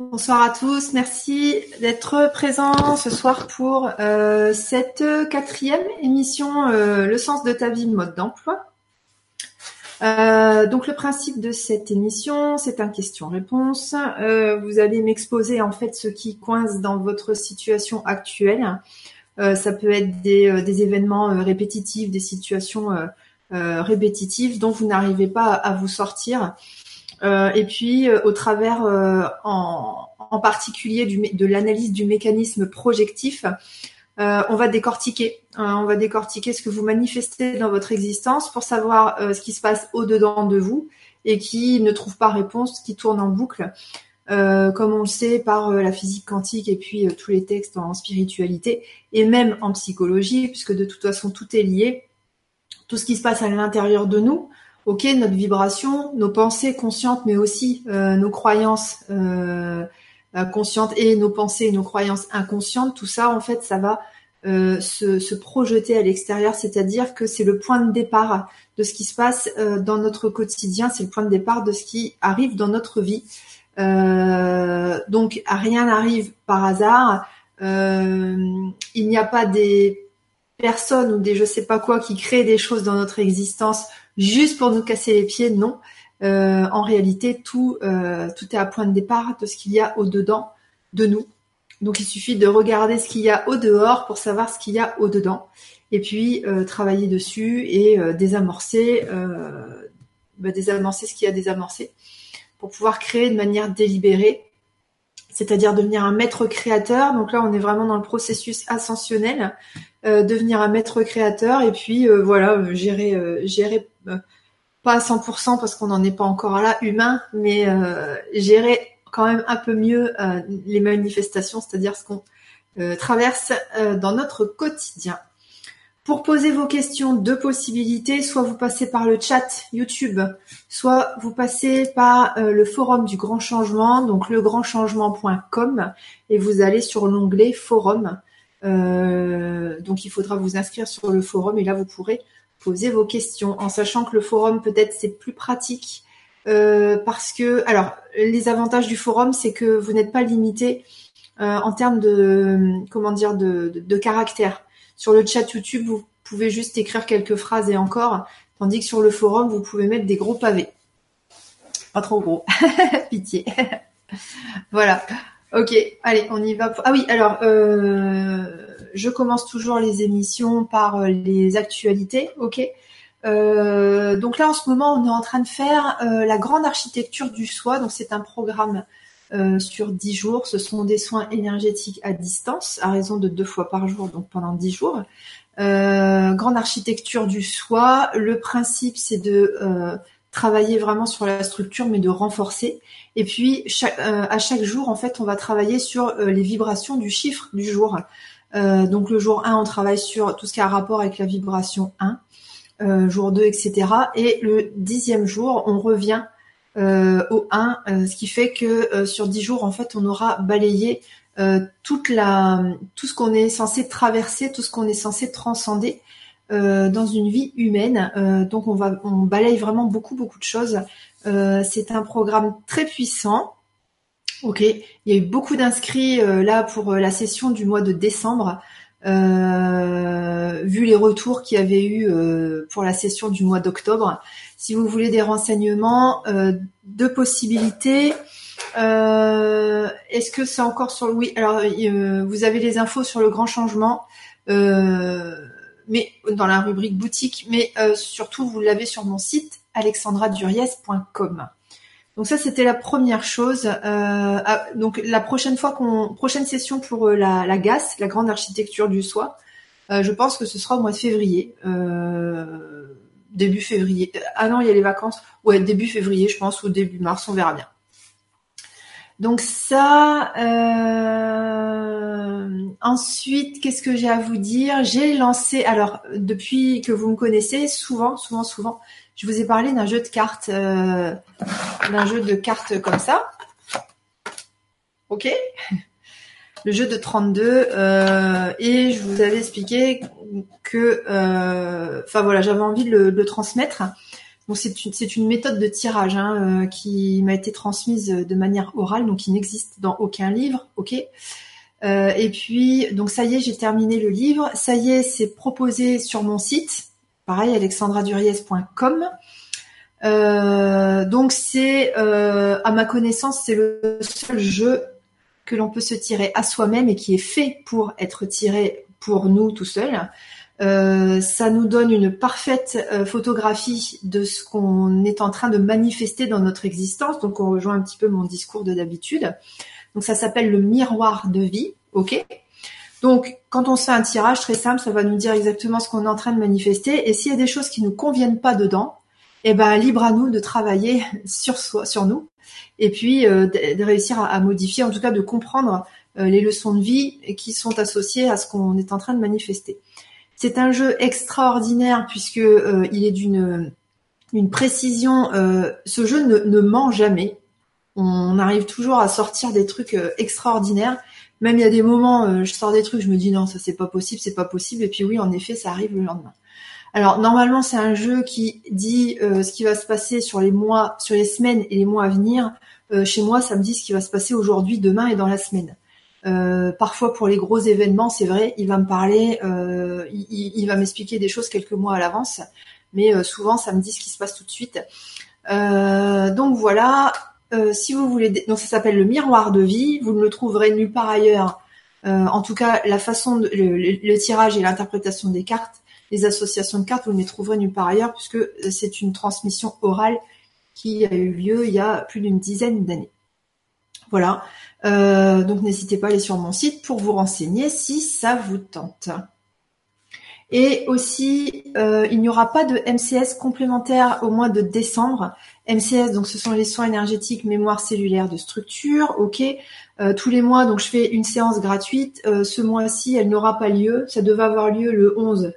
Bonsoir à tous, merci d'être présents ce soir pour euh, cette quatrième émission euh, Le sens de ta vie, mode d'emploi. Euh, donc le principe de cette émission, c'est un question-réponse. vous allez m'exposer en fait ce qui coince dans votre situation actuelle. ça peut être des, des événements répétitifs, des situations répétitives dont vous n'arrivez pas à vous sortir. Euh, et puis euh, au travers euh, en, en, particulier du, de l'analyse du mécanisme projectif, on va décortiquer, on va décortiquer ce que vous manifestez dans votre existence pour savoir ce qui se passe au-dedans de vous et qui ne trouve pas réponse, qui tourne en boucle, comme on le sait par la physique quantique et puis tous les textes en spiritualité et même en psychologie, puisque de toute façon tout est lié. Tout ce qui se passe à l'intérieur de nous, ok, notre vibration, nos pensées conscientes, mais aussi euh, nos croyances euh, euh, conscientes et nos pensées et nos croyances inconscientes, tout ça, en fait, ça va se, projeter à l'extérieur, c'est-à-dire que c'est le point de départ de ce qui se passe dans notre quotidien, c'est le point de départ de ce qui arrive dans notre vie. donc, rien n'arrive par hasard. il n'y a pas des personnes ou des je sais pas quoi qui créent des choses dans notre existence juste pour nous casser les pieds, non. Euh, en réalité, tout, euh, tout est à point de départ de ce qu'il y a au-dedans de nous. Donc il suffit de regarder ce qu'il y a au-dehors pour savoir ce qu'il y a au-dedans. Et puis euh, travailler dessus et désamorcer, bah, désamorcer ce qu'il y a désamorcé pour pouvoir créer de manière délibérée, c'est-à-dire devenir un maître créateur. Donc là, on est vraiment dans le processus ascensionnel, devenir un maître créateur et puis voilà, gérer, gérer pas à 100% parce qu'on n'en est pas encore là, humain, mais euh, gérer quand même un peu mieux euh, les manifestations, c'est-à-dire ce qu'on euh, traverse dans notre quotidien. Pour poser vos questions, deux possibilités, soit vous passez par le chat YouTube, soit vous passez par le forum du grand changement, donc legrandchangement.com, et vous allez sur l'onglet forum. donc il faudra vous inscrire sur le forum et là vous pourrez poser vos questions, en sachant que le forum peut-être c'est plus pratique euh, parce que, alors, les avantages du forum, c'est que vous n'êtes pas limité euh, en termes de, comment dire, de, de, caractère. Sur le chat YouTube, vous pouvez juste écrire quelques phrases et encore, tandis que sur le forum, vous pouvez mettre des gros pavés. Pas trop gros, pitié. voilà. Ok, allez, on y va. Ah oui, alors. Euh je commence toujours les émissions par euh, les actualités, ok? Euh, donc là, en ce moment, on est en train de faire euh, la grande architecture du soi. Donc c'est un programme sur dix jours. Ce sont des soins énergétiques à distance, à raison de deux fois par jour, donc pendant dix jours. grande architecture du soi. Le principe, c'est de travailler vraiment sur la structure, mais de renforcer. Et puis, à chaque jour, en fait, on va travailler sur les vibrations du chiffre du jour. Euh, donc le jour 1, on travaille sur tout ce qui a rapport avec la vibration 1, euh, jour 2, etc. Et le dixième jour, on revient euh, au 1, ce qui fait que sur 10 jours, en fait, on aura balayé toute la, tout ce qu'on est censé traverser, tout ce qu'on est censé transcender dans une vie humaine. donc on va, on balaye vraiment beaucoup beaucoup de choses. c'est un programme très puissant Ok, il y a eu beaucoup d'inscrits euh, là pour euh, la session du mois de décembre. Euh, vu les retours qu'il y avait eu pour la session du mois d'octobre. Si vous voulez des renseignements, deux possibilités. Est-ce que c'est encore sur le oui Alors vous avez les infos sur le grand changement, mais dans la rubrique boutique, mais surtout vous l'avez sur mon site alexandraduriez.com. Donc ça, c'était la première chose. Euh, ah, donc la prochaine fois prochaine session pour euh, la, la GAS, la grande architecture du soi, euh, je pense que ce sera au mois de février, début février. Ah non, il y a les vacances. Ouais, début février, je pense, ou début mars, on verra bien. Donc ça. Ensuite, qu'est-ce que j'ai à vous dire? J'ai lancé. Alors depuis que vous me connaissez, souvent, souvent, souvent, je vous ai parlé d'un jeu de cartes, euh, d'un jeu de cartes comme ça. Ok Le jeu de 32. Euh, et je vous avais expliqué que, euh, enfin voilà, j'avais envie de le, transmettre. Donc c'est une, une méthode de tirage hein, qui m'a été transmise de manière orale, donc qui n'existe dans aucun livre, ok. et puis donc ça y est, j'ai terminé le livre. Ça y est, c'est proposé sur mon site, pareil alexandraduriez.com. donc c'est, à ma connaissance, c'est le seul jeu que l'on peut se tirer à soi-même et qui est fait pour être tiré pour nous tout seul. Euh, ça nous donne une parfaite euh, photographie de ce qu'on est en train de manifester dans notre existence. Donc on rejoint un petit peu mon discours de d'habitude. Donc ça s'appelle le miroir de vie, ok? Donc quand on fait un tirage très simple, ça va nous dire exactement ce qu'on est en train de manifester. Et s'il y a des choses qui nous conviennent pas dedans, eh ben libre à nous de travailler sur soi, sur nous, et puis euh, de, réussir à, modifier, en tout cas de comprendre euh, les leçons de vie qui sont associées à ce qu'on est en train de manifester. C'est un jeu extraordinaire puisque euh, il est d'une une précision. ce jeu ne, ne, ment jamais. On arrive toujours à sortir des trucs extraordinaires. Même il y a des moments, je sors des trucs, je me dis non, ça c'est pas possible, c'est pas possible. Et puis oui, en effet, ça arrive le lendemain. Alors normalement c'est un jeu qui dit euh, ce qui va se passer sur les mois, sur les semaines et les mois à venir. Euh, chez moi, ça me dit ce qui va se passer aujourd'hui, demain et dans la semaine. Euh, parfois pour les gros événements, c'est vrai, il va me parler, il, il, va m'expliquer des choses quelques mois à l'avance, mais souvent ça me dit ce qui se passe tout de suite. donc voilà, si vous voulez, donc ça s'appelle le miroir de vie. Vous ne le trouverez nulle part ailleurs. en tout cas, la façon, de, le tirage et l'interprétation des cartes les associations de cartes, vous ne les trouverez nulle part ailleurs puisque c'est une transmission orale qui a eu lieu il y a plus d'une dizaine d'années. Voilà. Euh, donc n'hésitez pas à aller sur mon site pour vous renseigner si ça vous tente. Et aussi, euh, il n'y aura pas de MCS complémentaire au mois de décembre. MCS, donc ce sont les soins énergétiques, mémoire cellulaire de structure, ok. Euh, tous les mois, donc je fais une séance gratuite. ce mois-ci, elle n'aura pas lieu. Ça devait avoir lieu le 11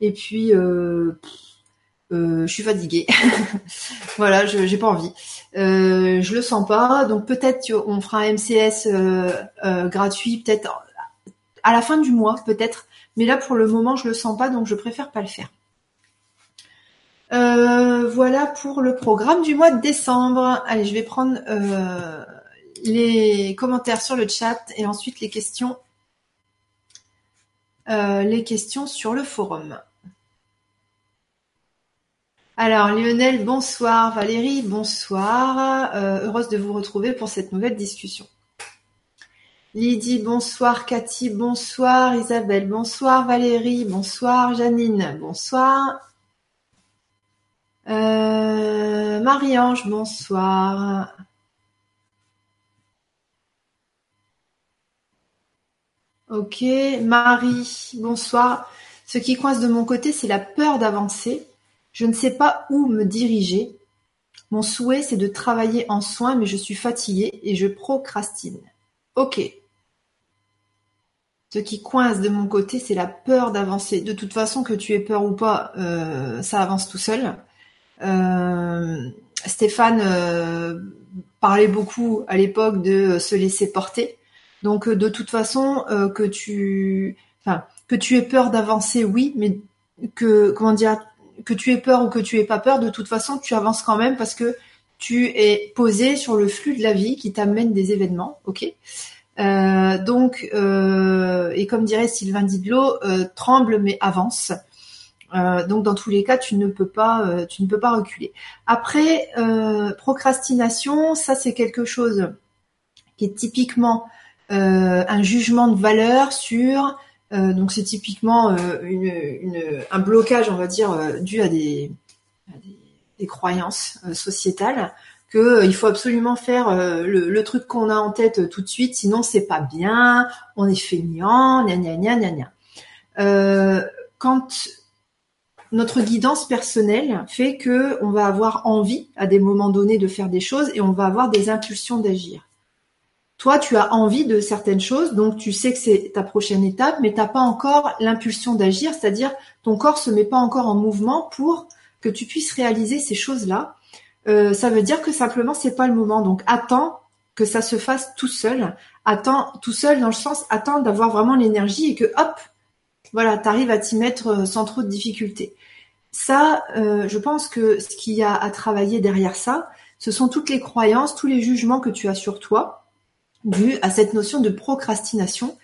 et puis, euh, euh, je suis fatiguée. voilà, je j'ai pas envie. Euh, je le sens pas. Donc peut-être on fera un MCS euh, gratuit, peut-être à la fin du mois, peut-être. Mais là, pour le moment, je le sens pas, donc je préfère pas le faire. Voilà pour le programme du mois de décembre. Allez, je vais prendre les commentaires sur le chat et ensuite les questions euh, les questions sur le forum. Alors Lionel, bonsoir. Valérie, bonsoir. Euh, heureuse de vous retrouver pour cette nouvelle discussion. Lydie, bonsoir. Cathy, bonsoir. Isabelle, bonsoir. Valérie, bonsoir. Janine, bonsoir. Euh, Marie-Ange, bonsoir. Ok, Marie, bonsoir. Ce qui coince de mon côté, c'est la peur d'avancer. Je ne sais pas où me diriger. Mon souhait, c'est de travailler en soins, mais je suis fatiguée et je procrastine. Ok. Ce qui coince de mon côté, c'est la peur d'avancer. De toute façon, que tu aies peur ou pas, euh, ça avance tout seul. Euh, Stéphane euh, parlait beaucoup à l'époque de se laisser porter. Donc euh, de toute façon euh, que tu, enfin que tu aies peur d'avancer, oui, mais que comment dire, que tu aies peur ou que tu aies pas peur, de toute façon tu avances quand même parce que tu es posé sur le flux de la vie qui t'amène des événements, ok? Euh, donc et comme dirait Sylvain Didlot, tremble mais avance. Donc dans tous les cas, tu ne peux pas, tu ne peux pas reculer. Après, procrastination, ça c'est quelque chose qui est typiquement euh, un jugement de valeur sur euh, donc c'est typiquement euh, un blocage, on va dire, dû à des, des, croyances sociétales que il faut absolument faire le, truc qu'on a en tête tout de suite, sinon c'est pas bien, on est feignant, gna gna gna gna gna. quand notre guidance personnelle fait que on va avoir envie à des moments donnés de faire des choses et on va avoir des impulsions d'agir. Toi, tu as envie de certaines choses, donc tu sais que c'est ta prochaine étape, mais tu n'as pas encore l'impulsion d'agir, c'est-à-dire ton corps se met pas encore en mouvement pour que tu puisses réaliser ces choses-là. Euh, ça veut dire que simplement c'est pas le moment. Donc attends que ça se fasse tout seul. Attends tout seul dans le sens attends d'avoir vraiment l'énergie et que hop, voilà, tu arrives à t'y mettre euh, sans trop de difficultés. Ça, euh, je pense que ce qu'il y a à travailler derrière ça, ce sont toutes les croyances, tous les jugements que tu as sur toi, dû à cette notion de procrastination.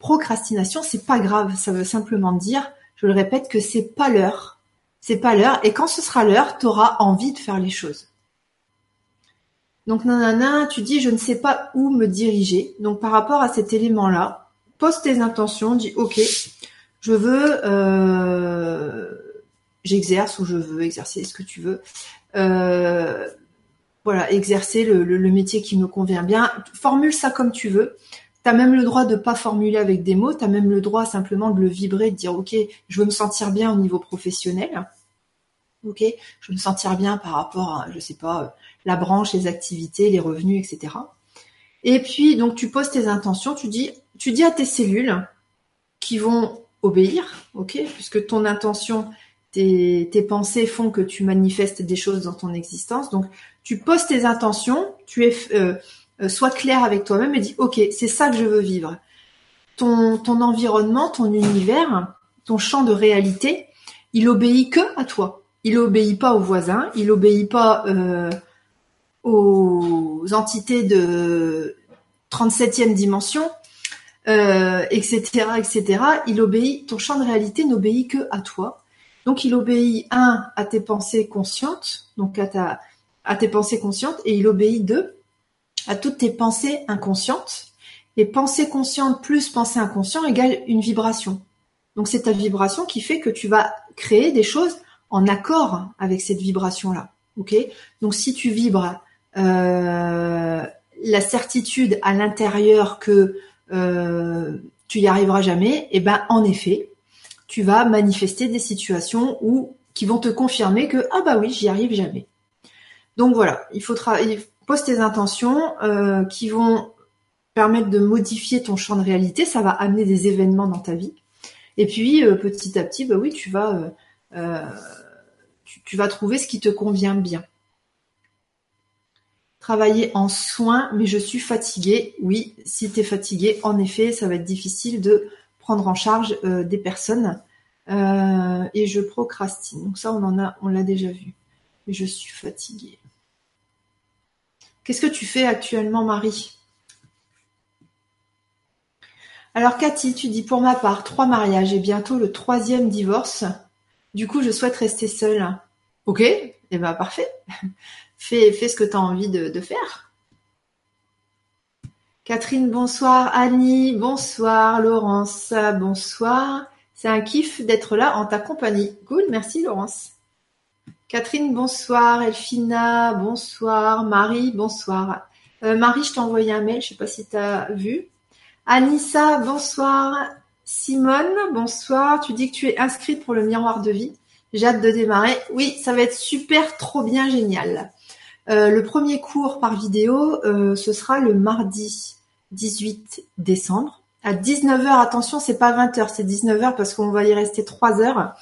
Procrastination, c'est pas grave, ça veut simplement dire, je le répète, que c'est pas l'heure. C'est pas l'heure, et quand ce sera l'heure, tu auras envie de faire les choses. Donc nanana, tu dis je ne sais pas où me diriger. Donc par rapport à cet élément-là, pose tes intentions, dis ok, je veux, euh, j'exerce ou je veux exercer ce que tu veux. Euh, voilà, exercer le, métier qui me convient bien. Formule ça comme tu veux. Tu as même le droit de pas formuler avec des mots, tu as même le droit simplement de le vibrer, de dire OK, je veux me sentir bien au niveau professionnel. OK, je veux me sentir bien par rapport à je sais pas la branche, les activités, les revenus, etc. Et puis donc tu poses tes intentions, tu dis tu dis à tes cellules qui vont obéir, OK, puisque ton intention tes, pensées font que tu manifestes des choses dans ton existence. Donc, tu poses tes intentions, tu es, euh, euh, sois clair avec toi-même et dis, ok, c'est ça que je veux vivre. Ton, environnement, ton univers, ton champ de réalité, il obéit que à toi. Il obéit pas aux voisins, il obéit pas euh, aux entités de 37e dimension, euh, etc., etc. Il obéit. Ton champ de réalité n'obéit que à toi. Donc il obéit un à tes pensées conscientes, donc à ta à tes pensées conscientes, et il obéit deux à toutes tes pensées inconscientes. Et pensée consciente plus pensée inconsciente égale une vibration. Donc c'est ta vibration qui fait que tu vas créer des choses en accord avec cette vibration-là. Ok? Donc si tu vibres euh, la certitude à l'intérieur que euh, tu y arriveras jamais, et eh ben en effet, tu vas manifester des situations qui vont te confirmer que ah bah oui, j'y arrive jamais. Donc voilà, il faut travailler, pose tes intentions euh, qui vont permettre de modifier ton champ de réalité, ça va amener des événements dans ta vie. Et puis euh, petit à petit, bah oui, tu vas euh, tu, vas trouver ce qui te convient bien. Travailler en soins, mais je suis fatiguée. Oui, si tu es fatigué, en effet, ça va être difficile de prendre en charge euh, des personnes euh, et je procrastine. Donc ça, on en a, on l'a déjà vu. Mais je suis fatiguée. Qu'est-ce que tu fais actuellement, Marie? Alors Cathy, tu dis pour ma part trois mariages et bientôt le troisième divorce. Du coup, je souhaite rester seule. Ok, et eh ben parfait. fais, fais ce que tu as envie de faire. Catherine, bonsoir. Annie, bonsoir. Laurence, bonsoir. C'est un kiff d'être là en ta compagnie. Cool, merci Laurence. Catherine, bonsoir. Elfina, bonsoir. Marie, bonsoir. Euh, Marie, je t'ai envoyé un mail, je sais pas si tu vu. Anissa, bonsoir. Simone, bonsoir. Tu dis que tu es inscrite pour le miroir de vie. J'ai hâte de démarrer. Oui, ça va être super, trop bien, génial. Euh, le premier cours par vidéo, euh, ce sera le mardi 18 décembre à 19h. Attention, c'est pas 20h, c'est 19h parce qu'on va y rester 3 heures.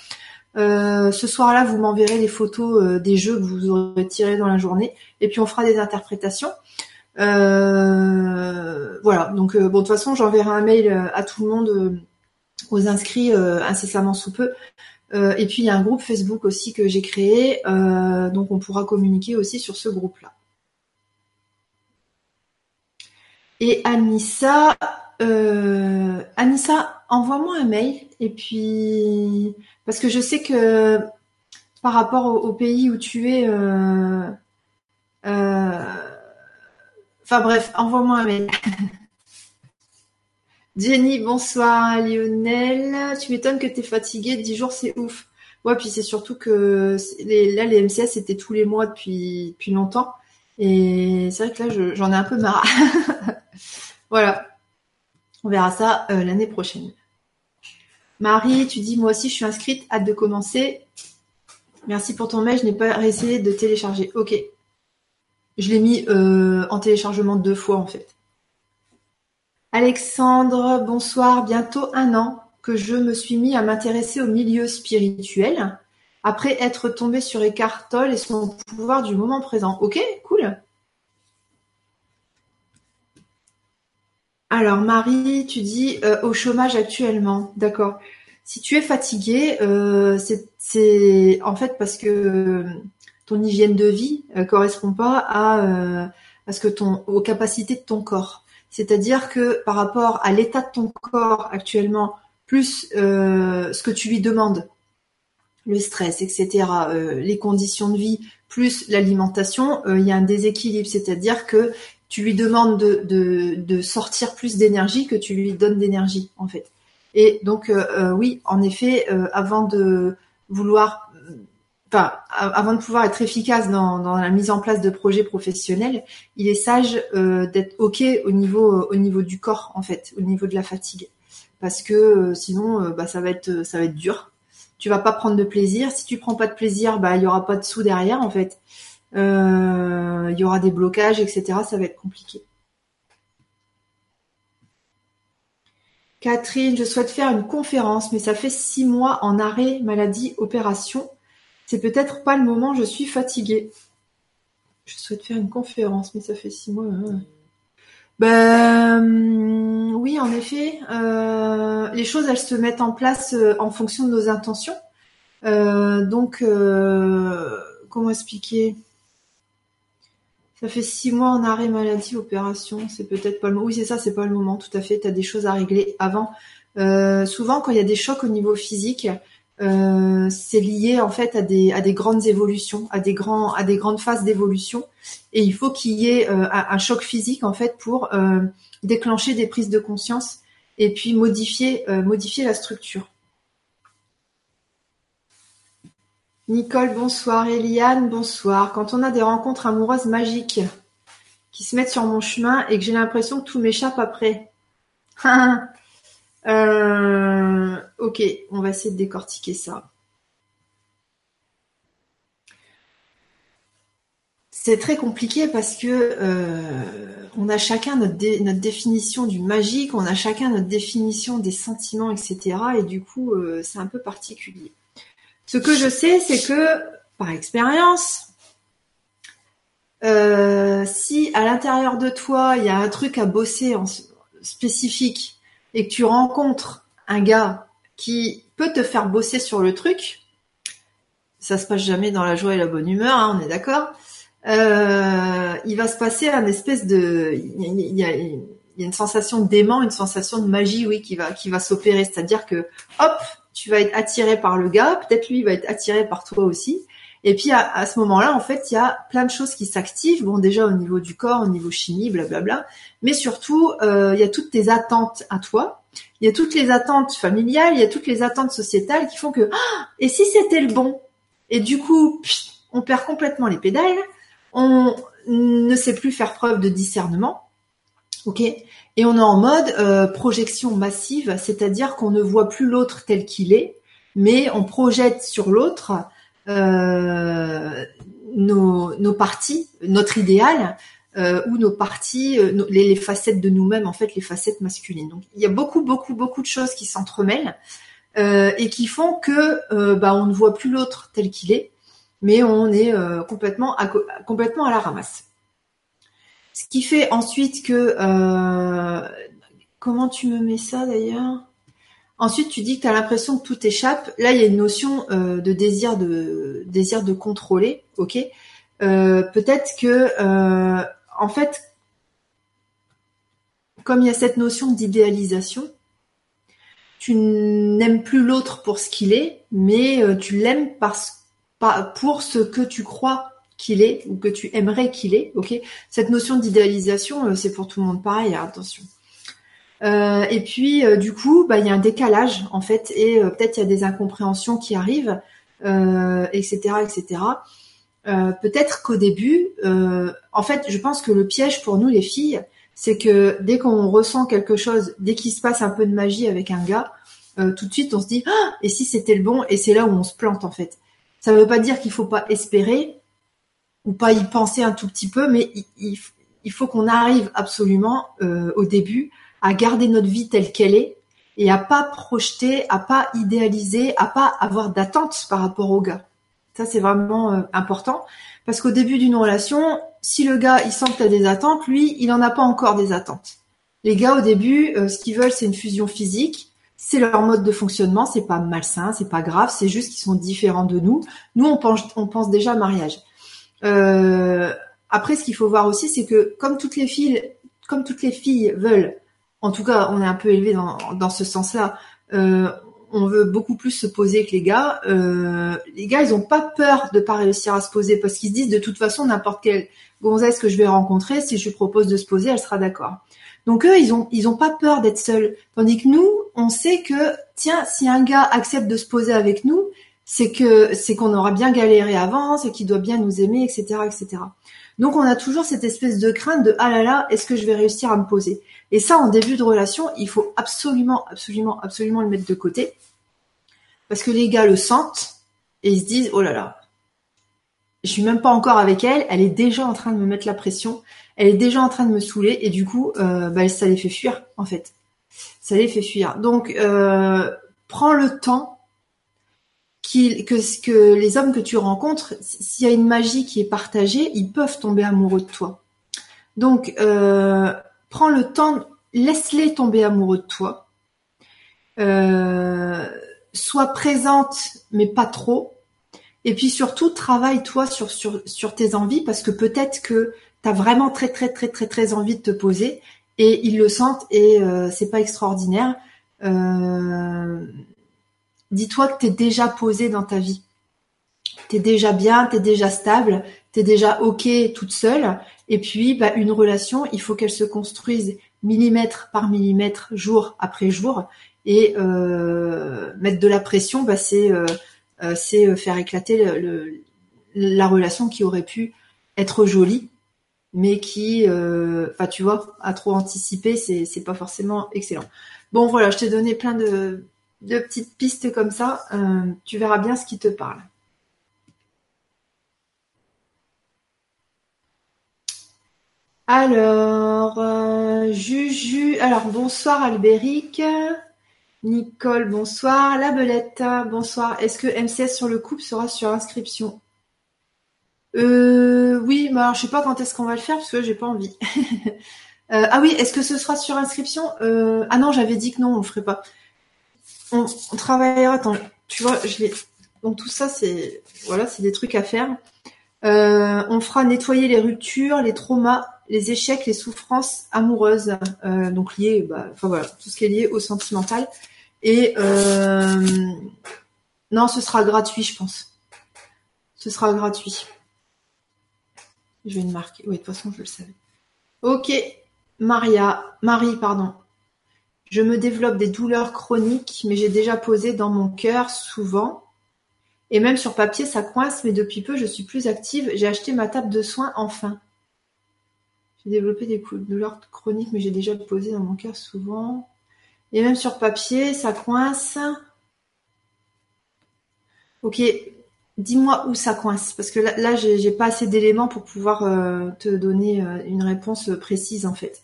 Euh, ce soir-là, vous m'enverrez les photos des jeux que vous aurez tirés dans la journée, et puis on fera des interprétations. voilà. Donc bon, de toute façon, j'enverrai un mail à tout le monde, aux inscrits incessamment sous peu, euh, et puis il y a un groupe Facebook aussi que j'ai créé, euh, donc on pourra communiquer aussi sur ce groupe-là. Et Anissa, euh, Anissa, envoie-moi un mail et puis parce que je sais que par rapport au, pays où tu es, enfin bref, envoie-moi un mail. Jenny, bonsoir. Lionel, tu m'étonnes que tu es fatiguée. 10 jours, c'est ouf. Ouais, puis c'est surtout que là, les MCS, c'était tous les mois depuis, depuis longtemps. Et c'est vrai que là, j'en ai un peu marre. voilà. On verra ça euh, l'année prochaine. Marie, tu dis, moi aussi, je suis inscrite. Hâte de commencer. Merci pour ton mail. Je n'ai pas essayé de télécharger. Ok. Je l'ai mis euh, en téléchargement deux fois, en fait. Alexandre, bonsoir. Bientôt un an que je me suis mis à m'intéresser au milieu spirituel après être tombé sur Eckhart et son pouvoir du moment présent. Ok, cool. Alors Marie, tu dis euh, au chômage actuellement. D'accord. Si tu es fatigué, euh, c'est en fait parce que ton hygiène de vie euh, correspond pas euh, ce que ton aux capacités de ton corps. C'est-à-dire que par rapport à l'état de ton corps actuellement, plus euh, ce que tu lui demandes, le stress, etc., euh, les conditions de vie, plus l'alimentation, euh, il y a un déséquilibre. C'est-à-dire que tu lui demandes de, de, de sortir plus d'énergie que tu lui donnes d'énergie, en fait. Et donc, oui, en effet, avant de vouloir enfin, avant de pouvoir être efficace dans, dans, la mise en place de projets professionnels, il est sage euh, d'être ok au niveau au niveau du corps en fait, au niveau de la fatigue, parce que euh, sinon euh, bah, ça va être ça va être dur. Tu vas pas prendre de plaisir. Si tu prends pas de plaisir, bah il y aura pas de sous derrière en fait. Il y aura des blocages, etc. Ça va être compliqué. Catherine, je souhaite faire une conférence, mais ça fait six mois en arrêt maladie opération c'est peut-être pas le moment, je suis fatiguée. Je souhaite faire une conférence, mais ça fait six mois. Hein. Ben oui, en effet, euh, les choses elles se mettent en place euh, en fonction de nos intentions. Euh, donc, comment expliquer? Ça fait six mois en arrêt maladie, opération. C'est peut-être pas le moment. Oui, c'est ça, c'est pas le moment. Tout à fait. Tu as des choses à régler avant. souvent, quand il y a des chocs au niveau physique, euh, c'est lié en fait à des, grandes évolutions, à des grands, à des grandes phases d'évolution, et il faut qu'il y ait euh, un, choc physique en fait pour euh, déclencher des prises de conscience et puis modifier, modifier la structure. Nicole, bonsoir. Eliane, bonsoir. Quand on a des rencontres amoureuses magiques qui se mettent sur mon chemin et que j'ai l'impression que tout m'échappe après. Euh, ok, on va essayer de décortiquer ça. C'est très compliqué parce que euh, on a chacun notre, définition du magique, on a chacun notre définition des sentiments, etc. Et du coup, euh, c'est un peu particulier. Ce que je sais, c'est que par expérience, si à l'intérieur de toi il y a un truc à bosser en spécifique et que tu rencontres un gars qui peut te faire bosser sur le truc, ça se passe jamais dans la joie et la bonne humeur, hein, on est d'accord. Euh, il va se passer un espèce de, il y a, une sensation d'aimant, une sensation de magie, oui, qui va qui va s'opérer. C'est-à-dire que, hop, tu vas être attiré par le gars, peut-être lui il va être attiré par toi aussi. Et puis à, ce moment-là, en fait, il y a plein de choses qui s'activent. Bon, déjà au niveau du corps, au niveau chimie, blablabla, mais surtout euh, il y a toutes tes attentes à toi. Il y a toutes les attentes familiales, il y a toutes les attentes sociétales qui font que ah, et si c'était le bon? Et du coup, on perd complètement les pédales. On ne sait plus faire preuve de discernement. Ok? Et on est en mode euh, projection massive, c'est-à-dire qu'on ne voit plus l'autre tel qu'il est, mais on projette sur l'autre nos, nos parties, notre idéal, euh, ou nos parties, euh, les, facettes de nous-mêmes, en fait, les facettes masculines. Donc, il y a beaucoup, beaucoup, beaucoup de choses qui s'entremêlent euh, et qui font que euh, bah, on ne voit plus l'autre tel qu'il est, mais on est complètement, à, complètement à la ramasse. Ce qui fait ensuite que comment tu me mets ça d'ailleurs? Ensuite, tu dis que tu as l'impression que tout échappe. Là, il y a une notion euh, de désir de désir de contrôler, ok? Euh, Peut-être que, euh, en fait, comme il y a cette notion d'idéalisation, tu n'aimes plus l'autre pour ce qu'il est, mais tu l'aimes pour ce que tu crois qu'il est ou que tu aimerais qu'il est, ok? Cette notion d'idéalisation, c'est pour tout le monde pareil, hein, attention. Euh, et puis euh, du coup, bah, il y a un décalage en fait, et euh, peut-être il y a des incompréhensions qui arrivent, etc., etc. peut-être qu'au début, en fait, je pense que le piège pour nous les filles, c'est que dès qu'on ressent quelque chose, dès qu'il se passe un peu de magie avec un gars, tout de suite on se dit ah, et si c'était le bon, et c'est là où on se plante en fait. Ça ne veut pas dire qu'il faut pas espérer ou pas y penser un tout petit peu, mais il, il faut qu'on arrive absolument au début à garder notre vie telle qu'elle est et à pas projeter, à pas idéaliser, à pas avoir d'attente par rapport au gars. Ça c'est vraiment euh, important parce qu'au début d'une relation, si le gars il sent que tu des attentes, lui, il en a pas encore des attentes. Les gars au début, euh, ce qu'ils veulent c'est une fusion physique, c'est leur mode de fonctionnement, c'est pas malsain, c'est pas grave, c'est juste qu'ils sont différents de nous. Nous, on pense, on pense déjà mariage. Euh, après, ce qu'il faut voir aussi, c'est que comme toutes les filles, comme toutes les filles veulent, en tout cas, on est un peu élevé dans, ce sens-là. Euh, on veut beaucoup plus se poser que les gars. Euh, les gars, ils ont pas peur de pas réussir à se poser parce qu'ils se disent de toute façon n'importe quelle gonzesse que je vais rencontrer, si je lui propose de se poser, elle sera d'accord. Donc eux, ils ont ils ont pas peur d'être seuls. Tandis que nous, on sait que tiens, si un gars accepte de se poser avec nous, c'est que c'est qu'on aura bien galéré avant, c'est qu'il doit bien nous aimer, etc., etc. Donc on a toujours cette espèce de crainte de ah là là, est-ce que je vais réussir à me poser? Et ça, en début de relation, il faut absolument, absolument, absolument le mettre de côté parce que les gars le sentent et ils se disent oh là là, je suis même pas encore avec elle, elle est déjà en train de me mettre la pression, elle est déjà en train de me saouler et du coup, euh, bah, ça les fait fuir en fait. Ça les fait fuir. Donc, euh, prends le temps que, les hommes que tu rencontres, s'il y a une magie qui est partagée, ils peuvent tomber amoureux de toi. Donc, euh, prends le temps, laisse-les tomber amoureux de toi. Euh, sois présente, mais pas trop. Et puis surtout, travaille-toi sur, sur, sur tes envies parce que peut-être que tu as vraiment très très très très très envie de te poser et ils le sentent et euh, c'est pas extraordinaire. Euh, dis-toi que tu es déjà posé dans ta vie. Tu es déjà bien, tu es déjà stable, tu es déjà OK toute seule. Et puis, bah, une relation, il faut qu'elle se construise millimètre par millimètre, jour après jour. Et euh, mettre de la pression, bah, c'est euh, euh, faire éclater la relation qui aurait pu être jolie, mais qui, enfin tu vois, à trop anticiper, c'est pas forcément excellent. Bon voilà, je t'ai donné plein de petites pistes comme ça, tu verras bien ce qui te parle. Alors, euh, Juju, alors bonsoir Albéric, Nicole, bonsoir, La Belette, bonsoir. Est-ce que MCS sur le couple sera sur inscription? Euh, Oui, mais alors je sais pas quand est-ce qu'on va le faire parce que j'ai pas envie. ah oui, est-ce que ce sera sur inscription? Ah non, j'avais dit que non, on le ferait pas on, travaillera. Attends, tu vois, je vais. Donc tout ça, c'est voilà, c'est des trucs à faire. Euh, on fera nettoyer les ruptures, les traumas, les échecs, les souffrances amoureuses, euh, donc liées, bah, enfin voilà, tout ce qui est lié au sentimental. Et euh, non, ce sera gratuit, je pense. Ce sera gratuit. Je vais le marquer. Oui, de toute façon, je le savais. Ok, Maria, Marie, pardon. Je me développe des douleurs chroniques, mais j'ai déjà posé dans mon cœur souvent. Et même sur papier, ça coince, mais depuis peu, je suis plus active. J'ai acheté ma table de soins enfin. J'ai développé des douleurs chroniques, mais j'ai déjà posé dans mon cœur souvent. Et même sur papier, ça coince. Ok, dis-moi où ça coince, parce que là, j'ai pas assez d'éléments pour pouvoir euh, te donner euh, une réponse précise en fait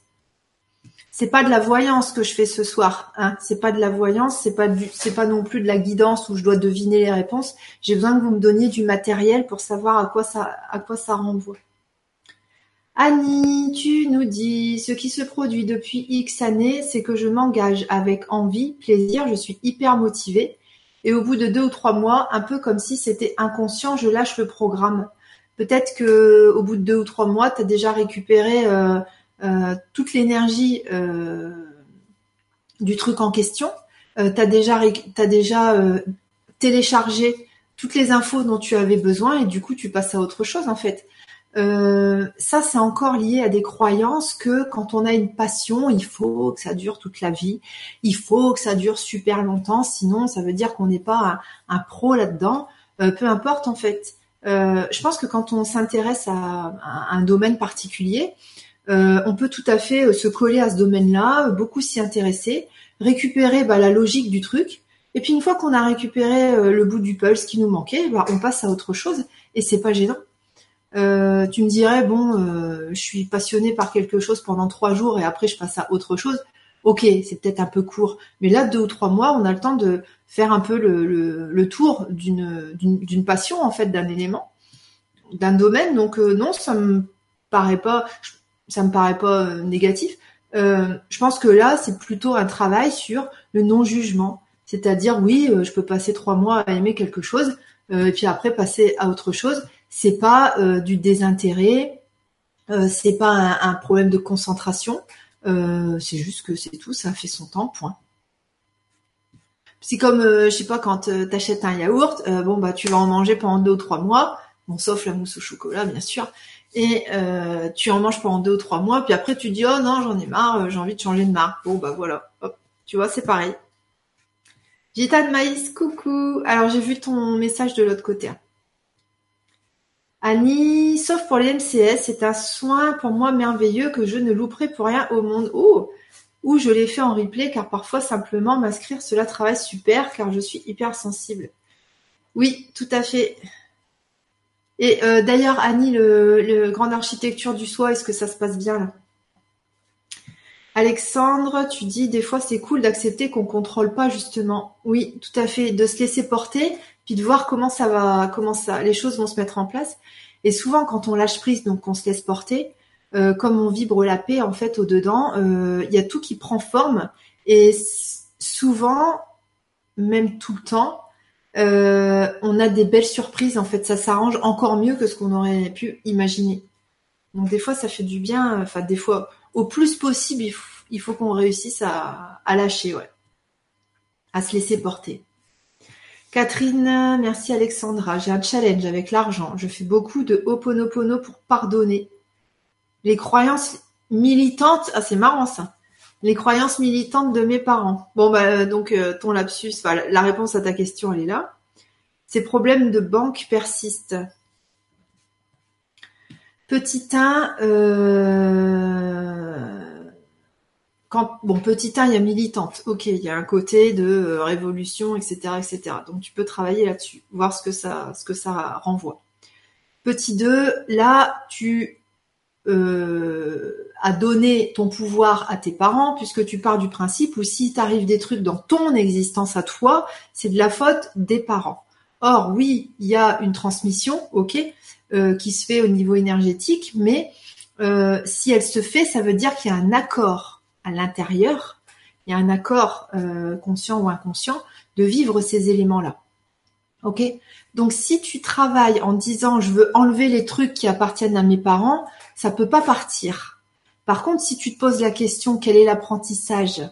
c'est pas de la voyance que je fais ce soir. Hein. C'est pas de la voyance, c'est pas du, c'est pas non plus de la guidance où je dois deviner les réponses. J'ai besoin que vous me donniez du matériel pour savoir à quoi ça, à quoi ça renvoie. Annie, tu nous dis, ce qui se produit depuis X années, c'est que je m'engage avec envie, plaisir, je suis hyper motivée. Et au bout de deux ou trois mois, un peu comme si c'était inconscient, je lâche le programme. Peut-être que au bout de deux ou trois mois, tu as déjà récupéré euh, euh, toute l'énergie euh, du truc en question. Euh, tu déjà, as déjà téléchargé toutes les infos dont tu avais besoin et du coup tu passes à autre chose en fait. Euh, ça, c'est encore lié à des croyances que quand on a une passion, il faut que ça dure toute la vie, il faut que ça dure super longtemps, sinon ça veut dire qu'on n'est pas un, pro là-dedans. Euh, peu importe en fait. Euh, je pense que quand on s'intéresse à, un domaine particulier, euh, on peut tout à fait euh, se coller à ce domaine-là, beaucoup s'y intéresser, récupérer bah, la logique du truc, et puis une fois qu'on a récupéré le bout du pulse qui nous manquait, bah, on passe à autre chose, et c'est pas gênant. Tu me dirais bon, je suis passionné par quelque chose pendant trois jours et après je passe à autre chose. Ok, c'est peut-être un peu court, mais là deux ou trois mois, on a le temps de faire un peu le, tour d'une passion en fait, d'un élément, d'un domaine. Donc non, ça me paraît pas ça me paraît pas euh, négatif. je pense que là, c'est plutôt un travail sur le non-jugement. C'est-à-dire, oui, je peux passer trois mois à aimer quelque chose, et puis après passer à autre chose. C'est pas du désintérêt, c'est pas un, problème de concentration. c'est juste que c'est tout, ça fait son temps, point. C'est comme, je sais pas, quand tu t'achètes un yaourt, bon bah tu vas en manger pendant deux ou trois mois, bon sauf la mousse au chocolat bien sûr, et euh, tu en manges pendant deux ou trois mois, puis après tu dis oh non j'en ai marre, euh, j'ai envie de changer de marque. Bon bah voilà, hop, tu vois c'est pareil. Gita de maïs, coucou. Alors j'ai vu ton message de l'autre côté. Hein. Annie, sauf pour les MCS, c'est un soin pour moi merveilleux que je ne louperai pour rien au monde. Oh, ou je l'ai fait en replay car parfois simplement m'inscrire cela travaille super car je suis hyper sensible. Oui, tout à fait. Et euh, d'ailleurs, Annie, le, grande architecture du soi, est-ce que ça se passe bien là? Alexandre, tu dis des fois c'est cool d'accepter qu'on contrôle pas justement. Oui, tout à fait, de se laisser porter, puis de voir comment ça va, comment ça, les choses vont se mettre en place. Et souvent, quand on lâche prise, donc qu'on se laisse porter, euh, comme on vibre la paix en fait au dedans, euh, il y a tout qui prend forme. Et souvent, même tout le temps, euh, on a des belles surprises en fait. Ça s'arrange encore mieux que ce qu'on aurait pu imaginer. Donc des fois, ça fait du bien. Enfin, des fois, au plus possible, il faut, qu'on réussisse à, lâcher, ouais, à se laisser porter. Catherine, merci Alexandra. J'ai un challenge avec l'argent. Je fais beaucoup de Ho'oponopono pour pardonner. Les croyances militantes, ah c'est marrant ça. Les croyances militantes de mes parents. Bon bah donc euh, ton lapsus, la réponse à ta question elle est là. Ces problèmes de banque persistent. Petit 1, euh, bon petit 1 il y a militante, ok, il y a un côté de euh, révolution, etc., etc. Donc tu peux travailler là-dessus, voir ce que ça renvoie. Petit 2, là tu euh, à donner ton pouvoir à tes parents, puisque tu pars du principe où si t'arrive des trucs dans ton existence à toi, c'est de la faute des parents. Or, oui, il y a une transmission, ok, euh, qui se fait au niveau énergétique, mais si elle se fait, ça veut dire qu'il y a un accord à l'intérieur, il y a un accord euh, conscient ou inconscient de vivre ces éléments-là. Ok? Donc si tu travailles en disant je veux enlever les trucs qui appartiennent à mes parents, ça peut pas partir. Par contre, si tu te poses la question quel est l'apprentissage,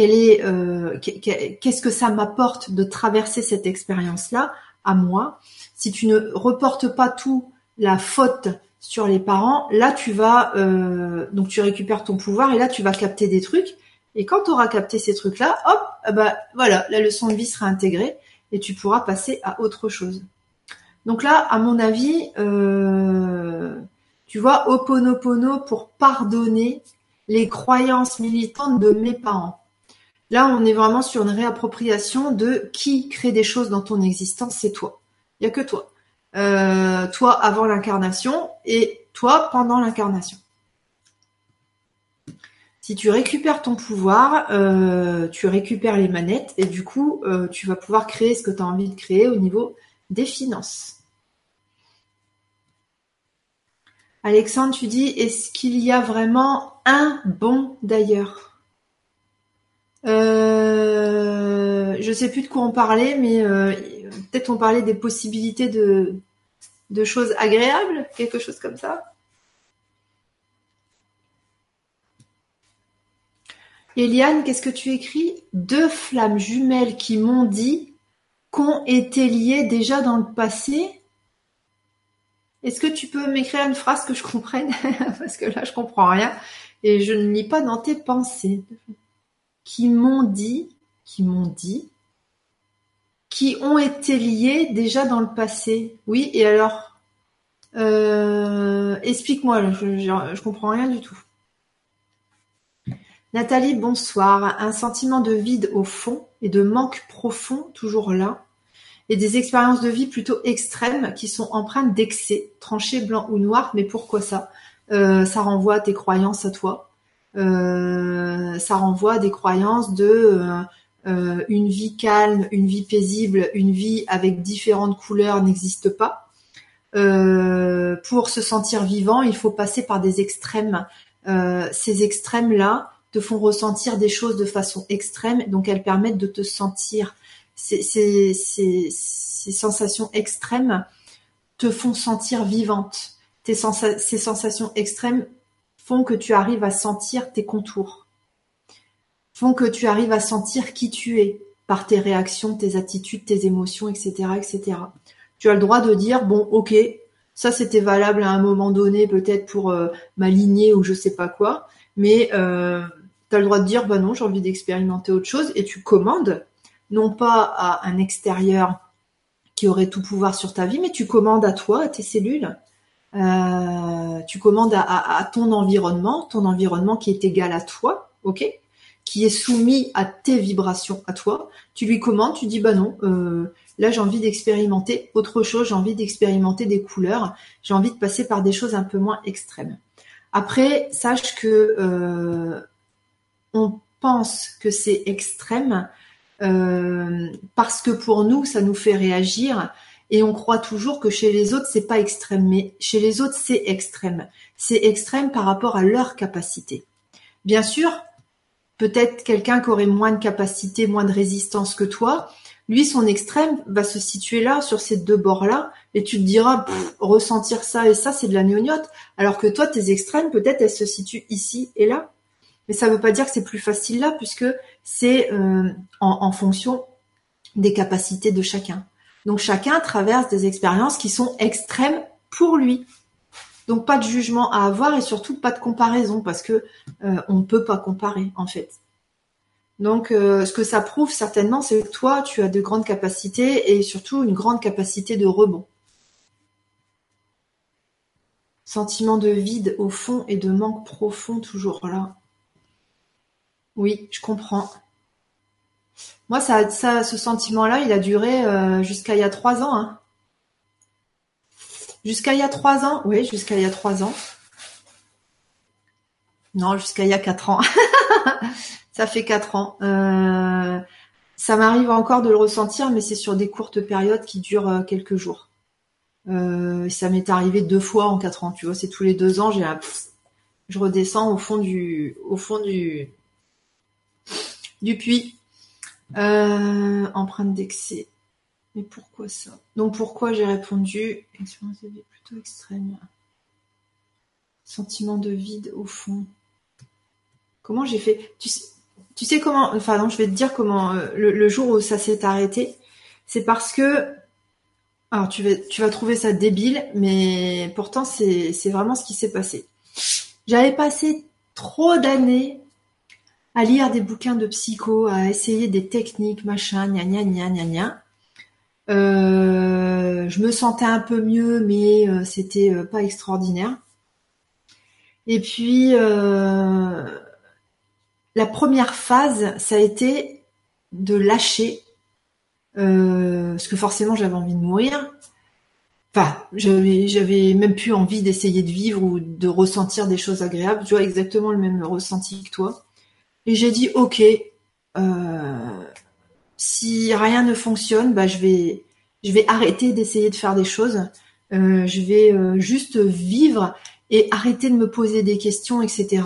euh, qu'est-ce que ça m'apporte de traverser cette expérience-là à moi, si tu ne reportes pas tout la faute sur les parents, là tu vas euh, donc tu récupères ton pouvoir et là tu vas capter des trucs. Et quand tu auras capté ces trucs-là, hop, bah voilà, la leçon de vie sera intégrée et tu pourras passer à autre chose. Donc là, à mon avis, euh, tu vois, Oponopono pour pardonner les croyances militantes de mes parents. Là, on est vraiment sur une réappropriation de qui crée des choses dans ton existence, c'est toi. Il n'y a que toi. Euh, toi avant l'incarnation et toi pendant l'incarnation. Si tu récupères ton pouvoir, euh, tu récupères les manettes et du coup, euh, tu vas pouvoir créer ce que tu as envie de créer au niveau des finances. Alexandre, tu dis, est-ce qu'il y a vraiment un bon d'ailleurs? Je sais plus de quoi on parlait, mais peut-être on parlait des possibilités de, de choses agréables, quelque chose comme ça. Eliane, qu'est-ce que tu écris? Deux flammes jumelles qui m'ont dit qu'ont été liées déjà dans le passé est-ce que tu peux m'écrire une phrase que je comprenne Parce que là, je comprends rien. Et je ne lis pas dans tes pensées. Qui m'ont dit, qui m'ont dit, qui ont été liés déjà dans le passé. Oui, et alors euh, Explique-moi, je, je, comprends rien du tout. Nathalie, bonsoir. Un sentiment de vide au fond et de manque profond toujours là et des expériences de vie plutôt extrêmes qui sont empreintes d'excès, tranchées blanc ou noir. Mais pourquoi ça? Euh, Ça renvoie à tes croyances à toi. Euh, ça renvoie à des croyances de une vie calme, une vie paisible, une vie avec différentes couleurs n'existe pas. pour se sentir vivant, il faut passer par des extrêmes euh, ces extrêmes-là te font ressentir des choses de façon extrême, donc elles permettent de te sentir. Ces, sensations extrêmes te font sentir vivante. Ces sensations extrêmes font que tu arrives à sentir tes contours, font que tu arrives à sentir qui tu es par tes réactions, tes attitudes, tes émotions, etc., etc. Tu as le droit de dire bon, ok, ça c'était valable à un moment donné, peut-être pour euh, m'aligner ou je sais pas quoi, mais euh, tu as le droit de dire bah non, j'ai envie d'expérimenter autre chose et tu commandes non pas à un extérieur qui aurait tout pouvoir sur ta vie, mais tu commandes à toi, à tes cellules, euh, tu commandes à, ton environnement, ton environnement qui est égal à toi, ok, qui est soumis à tes vibrations à toi. Tu lui commandes, tu dis bah non, euh, là j'ai envie d'expérimenter autre chose, j'ai envie d'expérimenter des couleurs, j'ai envie de passer par des choses un peu moins extrêmes. Après, sache que euh, on pense que c'est extrême parce que pour nous ça nous fait réagir et on croit toujours que chez les autres c'est pas extrême, mais chez les autres c'est extrême. C'est extrême par rapport à leur capacité. Bien sûr, peut-être quelqu'un qui aurait moins de capacité, moins de résistance que toi, lui son extrême va se situer là sur ces deux bords-là et tu te diras ressentir ça et ça c'est de la gnognotte alors que toi tes extrêmes peut-être elles se situent ici et là. Mais ça ne veut pas dire que c'est plus facile là puisque c'est euh, en fonction des capacités de chacun. Donc chacun traverse des expériences qui sont extrêmes pour lui. Donc pas de jugement à avoir et surtout pas de comparaison parce que euh, on ne peut pas comparer en fait. Donc euh, ce que ça prouve certainement, c'est que toi tu as de grandes capacités et surtout une grande capacité de rebond. Sentiment de vide au fond et de manque profond toujours là. Oui, je comprends. Moi, ça, ça, ce sentiment-là, il a duré euh, jusqu'à il y a trois ans. Hein. Jusqu'à il y a trois ans, oui, jusqu'à il y a trois ans. Non, jusqu'à il y a quatre ans. ça fait quatre ans. Euh, ça m'arrive encore de le ressentir, mais c'est sur des courtes périodes qui durent euh, quelques jours. ça m'est arrivé deux fois en quatre ans. Tu vois, c'est tous les deux ans, j'ai je redescends au fond du, au fond du, du puits. Euh, empreinte d'excès. Mais pourquoi ça? Donc pourquoi j'ai répondu expérience de vie plutôt extrême. Sentiment de vide au fond. Comment j'ai fait? Tu sais, comment Enfin non, je vais te dire comment euh, le, jour où ça s'est arrêté, c'est parce que alors tu vas tu vas trouver ça débile, mais pourtant c'est c'est vraiment ce qui s'est passé. J'avais passé trop d'années à lire des bouquins de psycho, à essayer des techniques, machin, gna gna gna gna gna. Euh, je me sentais un peu mieux, mais euh, c'était euh, pas extraordinaire. Et puis la première phase, ça a été de lâcher, parce que forcément j'avais envie de mourir. Enfin, j'avais, j'avais même plus envie d'essayer de vivre ou de ressentir des choses agréables. Tu vois exactement le même ressenti que toi. Et j'ai dit ok, euh, si rien ne fonctionne, bah je vais je vais arrêter d'essayer de faire des choses. Euh, je vais euh, juste vivre et arrêter de me poser des questions, etc.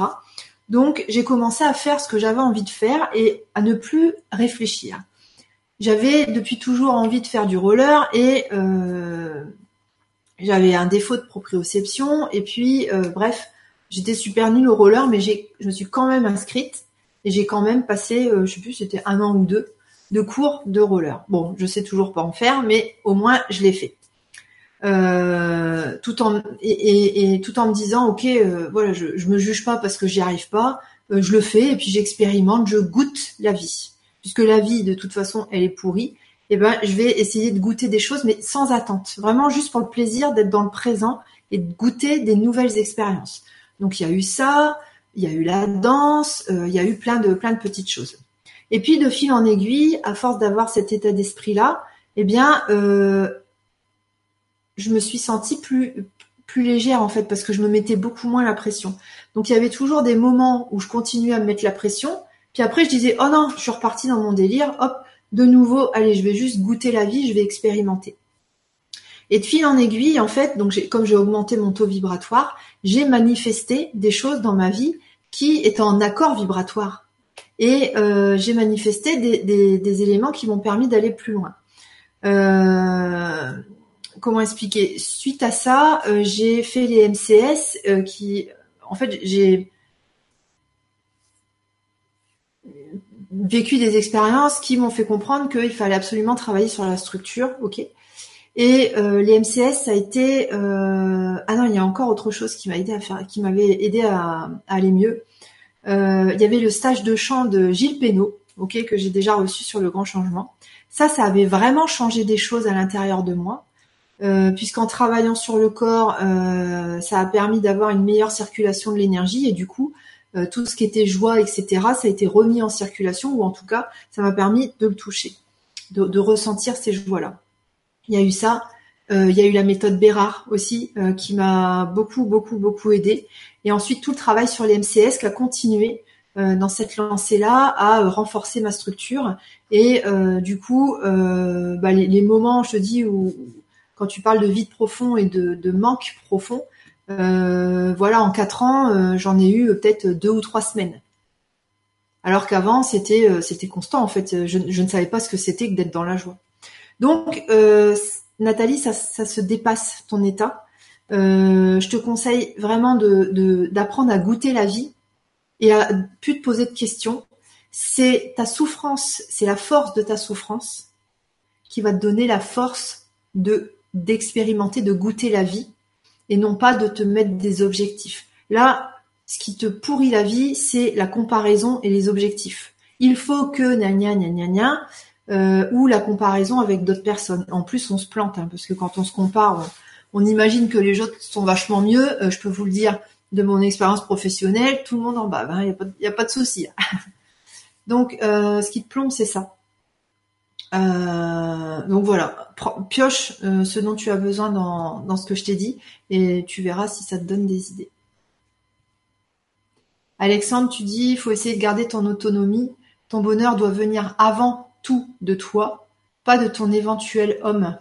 Donc j'ai commencé à faire ce que j'avais envie de faire et à ne plus réfléchir. J'avais depuis toujours envie de faire du roller et j'avais un défaut de proprioception et puis bref, j'étais super nulle au roller mais je me suis quand même inscrite et j'ai quand même passé, euh, je sais plus, c'était un an ou deux de cours de roller. Bon, je sais toujours pas en faire, mais au moins je l'ai fait. Euh, tout en et, tout en me disant ok euh, voilà je, je me juge pas parce que j'y arrive pas euh, je le fais et puis j'expérimente je goûte la vie puisque la vie de toute façon elle est pourrie et eh ben je vais essayer de goûter des choses mais sans attente vraiment juste pour le plaisir d'être dans le présent et de goûter des nouvelles expériences donc il y a eu ça il y a eu la danse, il y a eu plein de plein de petites choses. Et puis de fil en aiguille, à force d'avoir cet état d'esprit là, eh bien, euh, je me suis sentie plus plus légère en fait parce que je me mettais beaucoup moins la pression. Donc il y avait toujours des moments où je continuais à me mettre la pression, puis après je disais oh non, je suis repartie dans mon délire, hop, de nouveau, allez, je vais juste goûter la vie, je vais expérimenter. Et de fil en aiguille, en fait, donc comme j'ai augmenté mon taux vibratoire, j'ai manifesté des choses dans ma vie qui étaient en accord vibratoire. Et euh, j'ai manifesté des, éléments qui m'ont permis d'aller plus loin. Euh, comment expliquer? Suite à ça, euh, j'ai fait les MCS qui, en fait, j'ai vécu des expériences qui m'ont fait comprendre qu'il fallait absolument travailler sur la structure, ok? Et euh, les MCS, ça a été euh, ah non, il y a encore autre chose qui m'a aidé à faire, qui m'avait aidé à, aller mieux. Euh, il y avait le stage de chant de Gilles Pénaud, ok, que j'ai déjà reçu sur le Grand Changement. Ça, ça avait vraiment changé des choses à l'intérieur de moi, puisqu'en travaillant sur le corps, ça a permis d'avoir une meilleure circulation de l'énergie et du coup, euh, tout ce qui était joie, etc., ça a été remis en circulation, ou en tout cas, ça m'a permis de le toucher, de, ressentir ces joies-là. Il y a eu ça, euh, il y a eu la méthode Bérard aussi, euh, qui m'a beaucoup, beaucoup, beaucoup aidé. Et ensuite, tout le travail sur les MCS qui a continué dans cette lancée-là à renforcer ma structure. Et du coup, bah, les, moments, je te dis, où quand tu parles de vide profond et de, manque profond, euh, voilà, en quatre ans, euh, j'en ai eu peut-être deux ou trois semaines. Alors qu'avant, c'était euh, c'était constant en fait. Je, ne savais pas ce que c'était que d'être dans la joie. Donc, Nathalie, ça, se dépasse ton état. je te conseille vraiment d'apprendre à goûter la vie et à plus te poser de questions. C'est ta souffrance, c'est la force de ta souffrance qui va te donner la force de d'expérimenter, de goûter la vie et non pas de te mettre des objectifs. Là, ce qui te pourrit la vie, c'est la comparaison et les objectifs. Il faut que gna gna gna gna euh, ou la comparaison avec d'autres personnes. En plus, on se plante hein, parce que quand on se compare, on, imagine que les autres sont vachement mieux. Euh, je peux vous le dire de mon expérience professionnelle, tout le monde en bas. Il hein, n'y a, pas de souci. Donc, euh, ce qui te plombe, c'est ça. Donc voilà, pioche ce dont tu as besoin dans, dans ce que je t'ai dit et tu verras si ça te donne des idées. Alexandre, tu dis, il faut essayer de garder ton autonomie. Ton bonheur doit venir avant tout de toi, pas de ton éventuel homme.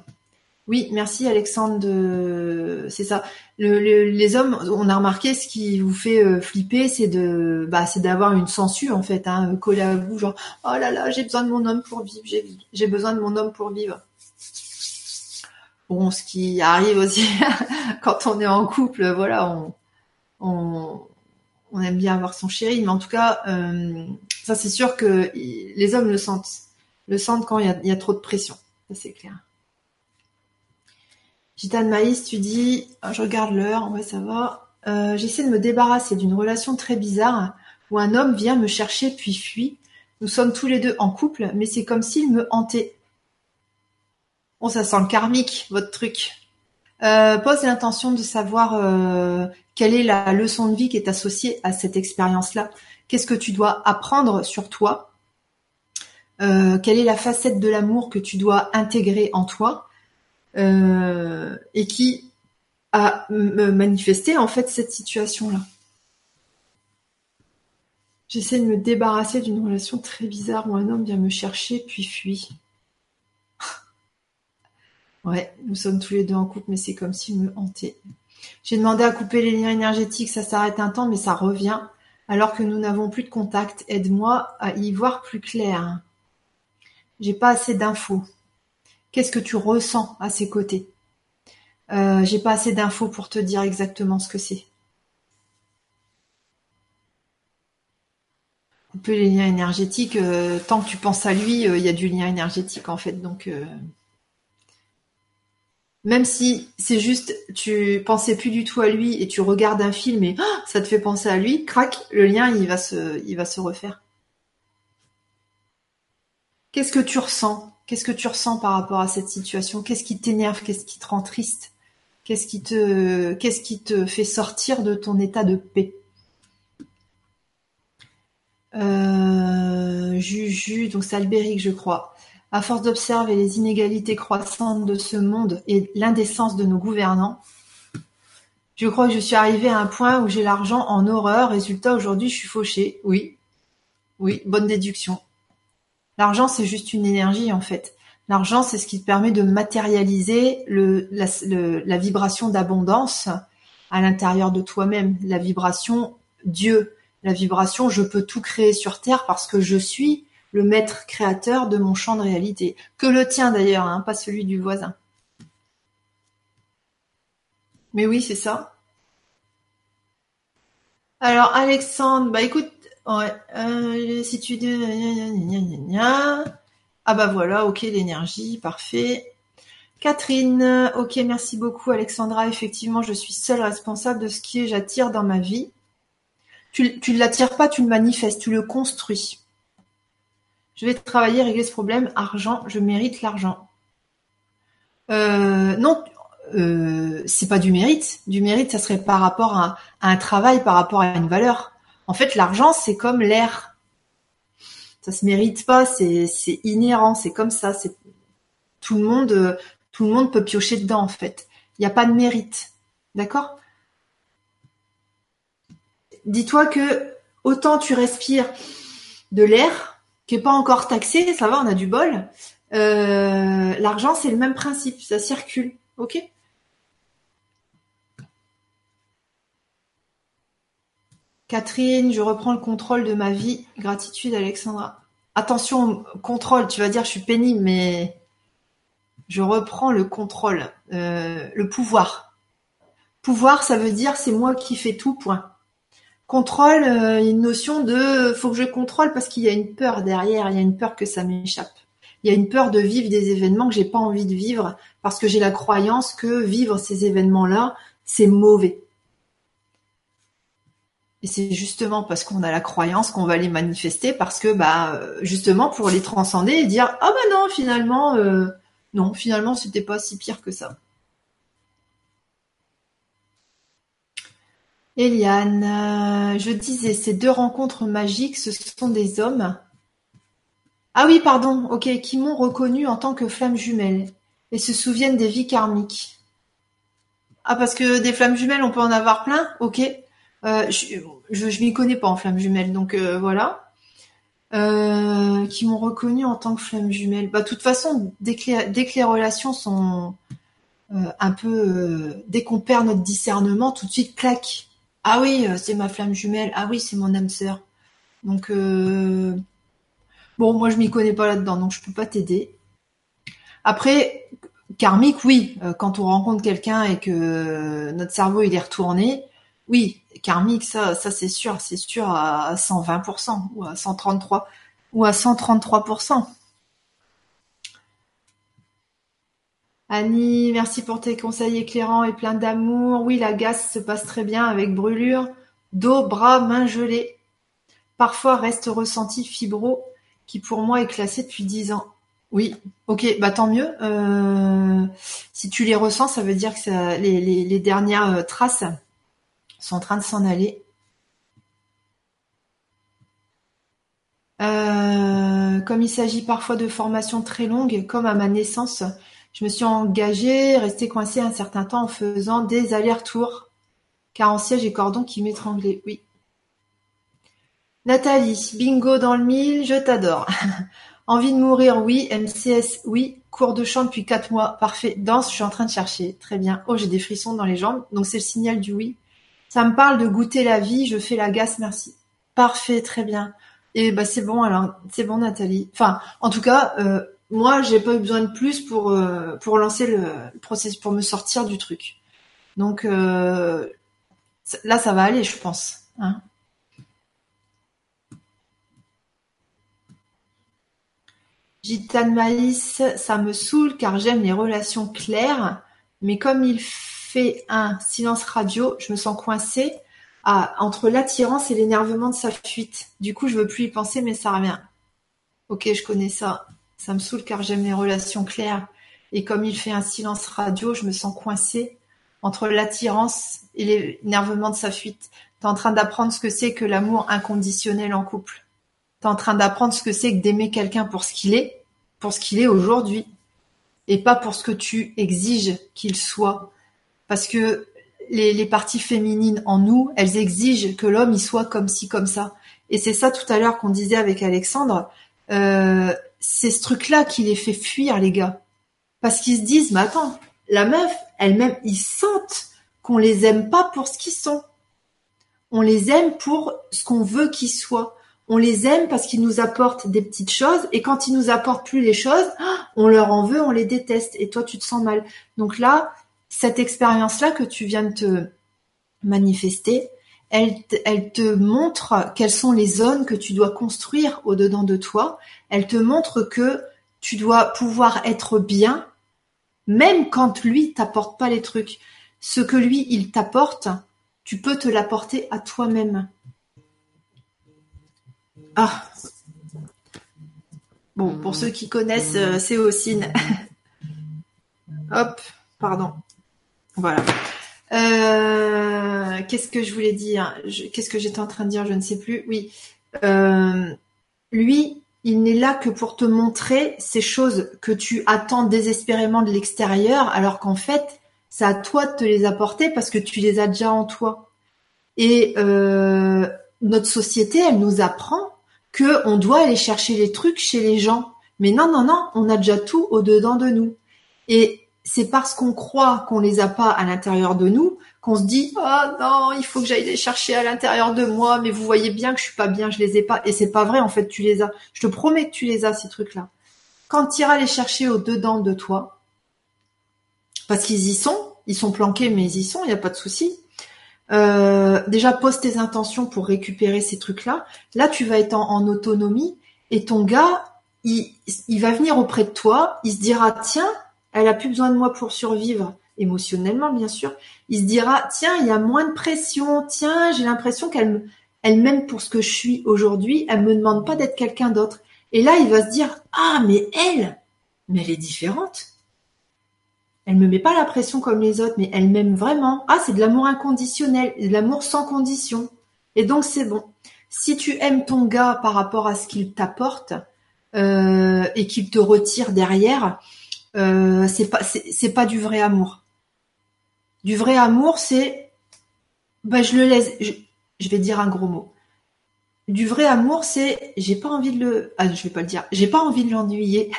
Oui, merci Alexandre. C'est ça. les hommes, on a remarqué ce qui vous fait euh, flipper, c'est de, bah, c'est d'avoir une censure en fait, hein, collée à vous, genre oh là là, j'ai besoin de mon homme pour vivre, j'ai besoin de mon homme pour vivre. Bon, ce qui arrive aussi quand on est en couple, voilà, on, on, aime bien avoir son chéri, mais en tout cas, euh, ça c'est sûr que les hommes le sentent, le sentent quand il y a, trop de pression, ça c'est clair. Gitane Maïs, tu dis, ah, je regarde l'heure, ouais ça va. Euh, j'essaie de me débarrasser d'une relation très bizarre où un homme vient me chercher puis fuit. Nous sommes tous les deux en couple, mais c'est comme s'il me hantait. Bon, ça sent le karmique, votre truc. Euh, pose l'intention de savoir euh, quelle est la leçon de vie qui est associée à cette expérience-là. Qu'est-ce que tu dois apprendre sur toi Quelle est la facette de l'amour que tu dois intégrer en toi euh, et qui a manifesté en fait cette situation-là? J'essaie de me débarrasser d'une relation très bizarre où un homme vient me chercher puis fuit. ouais, nous sommes tous les deux en couple, mais c'est comme s'il me hantait. J'ai demandé à couper les liens énergétiques, ça s'arrête un temps, mais ça revient. Alors que nous n'avons plus de contact, aide-moi à y voir plus clair. J'ai pas assez d'infos. Qu'est-ce que tu ressens à ses côtés? Euh, J'ai pas assez d'infos pour te dire exactement ce que c'est. Couper les liens énergétiques, euh, tant que tu penses à lui, euh, il y a du lien énergétique en fait. Donc même si c'est juste tu pensais plus du tout à lui et tu regardes un film et oh, ça te fait penser à lui, crac, le lien il va se refaire. Qu'est-ce que tu ressens? Qu'est-ce que tu ressens par rapport à cette situation? Qu'est-ce qui t'énerve? Qu'est-ce qui te rend triste? Qu'est-ce qui te, qu'est-ce qui te fait sortir de ton état de paix? Euh, Juju, donc c'est Albéric, je crois. À force d'observer les inégalités croissantes de ce monde et l'indécence de nos gouvernants, je crois que je suis arrivée à un point où j'ai l'argent en horreur. Résultat, aujourd'hui, je suis fauchée. Oui, oui, bonne déduction. L'argent, c'est juste une énergie en fait. L'argent, c'est ce qui te permet de matérialiser la vibration d'abondance à l'intérieur de toi-même, la vibration Dieu, la vibration je peux tout créer sur Terre parce que je suis le maître créateur de mon champ de réalité, que le tien d'ailleurs, hein, pas celui du voisin. Mais oui, c'est ça. Alors Alexandre, bah écoute, euh, si tu ah bah voilà, ok, l'énergie, parfait. Catherine, ok, merci beaucoup Alexandra. Effectivement, je suis seule responsable de ce qui est j'attire dans ma vie. Tu, tu ne l'attires pas, tu le manifestes, tu le construis. Je vais travailler, régler ce problème. Argent, je mérite l'argent. Euh, non, euh, c'est pas du mérite. Du mérite, ça serait par rapport à, un travail, par rapport à une valeur. En fait, l'argent, c'est comme l'air. Ça se mérite pas, c'est, inhérent, c'est comme ça. C'est tout le monde, tout le monde peut piocher dedans en fait. Il n'y a pas de mérite, d'accord? Dis-toi que autant tu respires de l'air qui est pas encore taxé, ça va, on a du bol. Euh, l'argent, c'est le même principe, ça circule, ok? Catherine, je reprends le contrôle de ma vie. Gratitude, Alexandra. Attention, contrôle, tu vas dire je suis pénible, mais je reprends le contrôle, euh, le pouvoir. Pouvoir, ça veut dire c'est moi qui fais tout, point. Contrôle, euh, une notion de faut que je contrôle parce qu'il y a une peur derrière, il y a une peur que ça m'échappe. Il y a une peur de vivre des événements que j'ai pas envie de vivre parce que j'ai la croyance que vivre ces événements-là, c'est mauvais. Et c'est justement parce qu'on a la croyance qu'on va les manifester, parce que bah justement pour les transcender et dire ah bah non finalement euh, non finalement c'était pas si pire que ça. Eliane, euh, je disais ces deux rencontres magiques, ce sont des hommes. Ah oui, pardon, ok, qui m'ont reconnu en tant que flamme jumelle et se souviennent des vies karmiques. Ah parce que des flammes jumelles, on peut en avoir plein, ok. Euh, je, je, m'y connais pas en flamme jumelle, donc euh, voilà. Euh, qui m'ont reconnu en tant que flamme jumelle. Bah, de toute façon, dès que les, relations sont un peu, dès qu'on perd notre discernement, tout de suite claque. Ah oui, c'est ma flamme jumelle. Ah oui, c'est mon âme sœur. Donc bon, moi je m'y connais pas là-dedans, donc je peux pas t'aider. Après, karmique, oui. Quand on rencontre quelqu'un et que notre cerveau il est retourné, oui, karmique, ça, ça c'est sûr, c'est sûr à 120% ou à 133 ou à 133%. Annie, merci pour tes conseils éclairants et pleins d'amour. Oui, la gasse se passe très bien avec brûlure, dos, bras, mains gelées. Parfois reste ressenti fibro, qui pour moi est classé depuis 10 ans. Oui, ok, bah tant mieux. Euh, si tu les ressens, ça veut dire que les, dernières euh, traces sont en train de s'en aller. Euh, comme il s'agit parfois de formations très longues, comme à ma naissance, je me suis engagée, restée coincée un certain temps en faisant des allers-retours, car en siège et cordon qui m'étranglaient. Oui. Nathalie, bingo dans le mille, je t'adore. Envie de mourir, oui. MCS, oui. Cours de chant depuis quatre mois, parfait. Danse, je suis en train de chercher. Très bien. Oh, j'ai des frissons dans les jambes, donc c'est le signal du oui. Ça me parle de goûter la vie, je fais la gasse, merci. Parfait, très bien. Et bah c'est bon alors, c'est bon Nathalie. Enfin, en tout cas, euh, moi j'ai pas eu besoin de plus pour euh, pour lancer le, processus, pour me sortir du truc. Donc euh, là, ça va aller, je pense. Hein Gitane Maïs, ça me saoule car j'aime les relations claires, mais comme il fait un silence radio, je me sens coincée entre l'attirance et l'énervement de sa fuite. Du coup, je veux plus y penser, mais ça revient. Ok, je connais ça. Ça me saoule car j'aime les relations claires. Et comme il fait un silence radio, je me sens coincée entre l'attirance et l'énervement de sa fuite. T'es en train d'apprendre ce que c'est que l'amour inconditionnel en couple. T'es en train d'apprendre ce que c'est que d'aimer quelqu'un pour ce qu'il est, pour ce qu'il est aujourd'hui, et pas pour ce que tu exiges qu'il soit parce que les, parties féminines en nous, elles exigent que l'homme y soit comme ci, comme ça. Et c'est ça tout à l'heure qu'on disait avec Alexandre. euh, c'est ce truc-là qui les fait fuir, les gars. Parce qu'ils se disent, mais attends, la meuf, elle-même, ils sentent qu'on les aime pas pour ce qu'ils sont. On les aime pour ce qu'on veut qu'ils soient. On les aime parce qu'ils nous apportent des petites choses et quand ils nous apportent plus les choses, on leur en veut, on les déteste et toi tu te sens mal. Donc là, cette expérience-là que tu viens de te manifester, elle, te montre quelles sont les zones que tu dois construire au-dedans de toi. Elle te montre que tu dois pouvoir être bien, même quand lui t'apporte pas les trucs. Ce que lui, il t'apporte, tu peux te l'apporter à toi-même. Ah. Bon, pour ceux qui connaissent euh. Hop, pardon. Voilà. Euh, qu'est-ce que je voulais dire? Qu'est-ce que j'étais en train de dire? Je ne sais plus. Oui. Euh, lui, il n'est là que pour te montrer ces choses que tu attends désespérément de l'extérieur, alors qu'en fait, c'est à toi de te les apporter parce que tu les as déjà en toi. Et euh, notre société, elle nous apprend que on doit aller chercher les trucs chez les gens. Mais non, non, non, on a déjà tout au-dedans de nous. Et c'est parce qu'on croit qu'on les a pas à l'intérieur de nous qu'on se dit oh non il faut que j'aille les chercher à l'intérieur de moi mais vous voyez bien que je suis pas bien je les ai pas et c'est pas vrai en fait tu les as. Je te promets que tu les as ces trucs là quand tu iras les chercher au dedans de toi parce qu'ils y sont ils sont planqués mais ils y sont il y a pas de souci. Euh, déjà pose tes intentions pour récupérer ces trucs là là tu vas être en, autonomie et ton gars il, il va venir auprès de toi il se dira tiens elle a plus besoin de moi pour survivre émotionnellement bien sûr. Il se dira tiens il y a moins de pression, tiens j'ai l'impression qu'elle elle m'aime pour ce que je suis aujourd'hui, elle me demande pas d'être quelqu'un d'autre. Et là il va se dire ah mais elle, mais elle est différente. Elle me met pas la pression comme les autres, mais elle m'aime vraiment. Ah c'est de l'amour inconditionnel, de l'amour sans condition. Et donc c'est bon. Si tu aimes ton gars par rapport à ce qu'il t'apporte euh, et qu'il te retire derrière, euh, c'est pas c'est pas du vrai amour. Du vrai amour, c'est ben je le laisse. Je, vais dire un gros mot. Du vrai amour, c'est j'ai pas envie de le. Ah, je vais pas le dire. J'ai pas envie de l'ennuyer.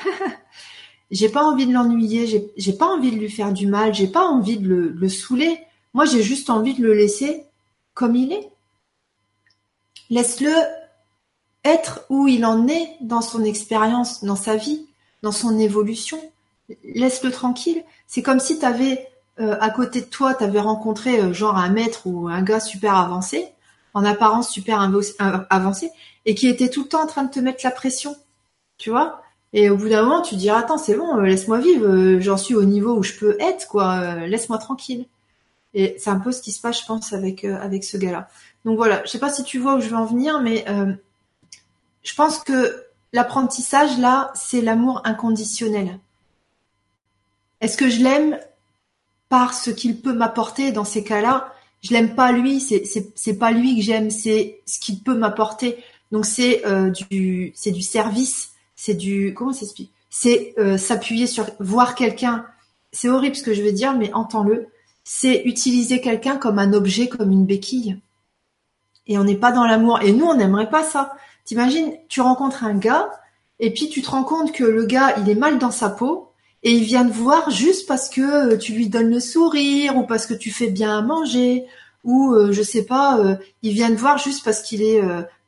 j'ai pas envie de l'ennuyer. J'ai pas envie de lui faire du mal. J'ai pas envie de le, le saouler. Moi, j'ai juste envie de le laisser comme il est. Laisse-le être où il en est dans son expérience, dans sa vie, dans son évolution laisse-le tranquille. C'est comme si tu avais euh, à côté de toi, tu avais rencontré euh, genre un maître ou un gars super avancé, en apparence super avancé, et qui était tout le temps en train de te mettre la pression, tu vois. Et au bout d'un moment, tu dis attends, c'est bon, euh, laisse-moi vivre, j'en suis au niveau où je peux être, quoi. laisse-moi tranquille. Et c'est un peu ce qui se passe, je pense, avec avec ce gars-là. Donc voilà, je sais pas si tu vois où je veux en venir, mais je pense que l'apprentissage là, c'est l'amour inconditionnel. Est-ce que je l'aime par ce qu'il peut m'apporter dans ces cas-là? Je l'aime pas lui, c'est pas lui que j'aime, c'est ce qu'il peut m'apporter. Donc c'est euh, du c'est du service, c'est du comment s'explique? C'est euh, s'appuyer sur voir quelqu'un. C'est horrible ce que je veux dire, mais entends-le. C'est utiliser quelqu'un comme un objet, comme une béquille. Et on n'est pas dans l'amour. Et nous, on n'aimerait pas ça. T'imagines, tu rencontres un gars, et puis tu te rends compte que le gars, il est mal dans sa peau, et il vient te voir juste parce que euh, tu lui donnes le sourire ou parce que tu fais bien à manger ou euh, je sais pas, euh, il vient te voir juste parce qu'il est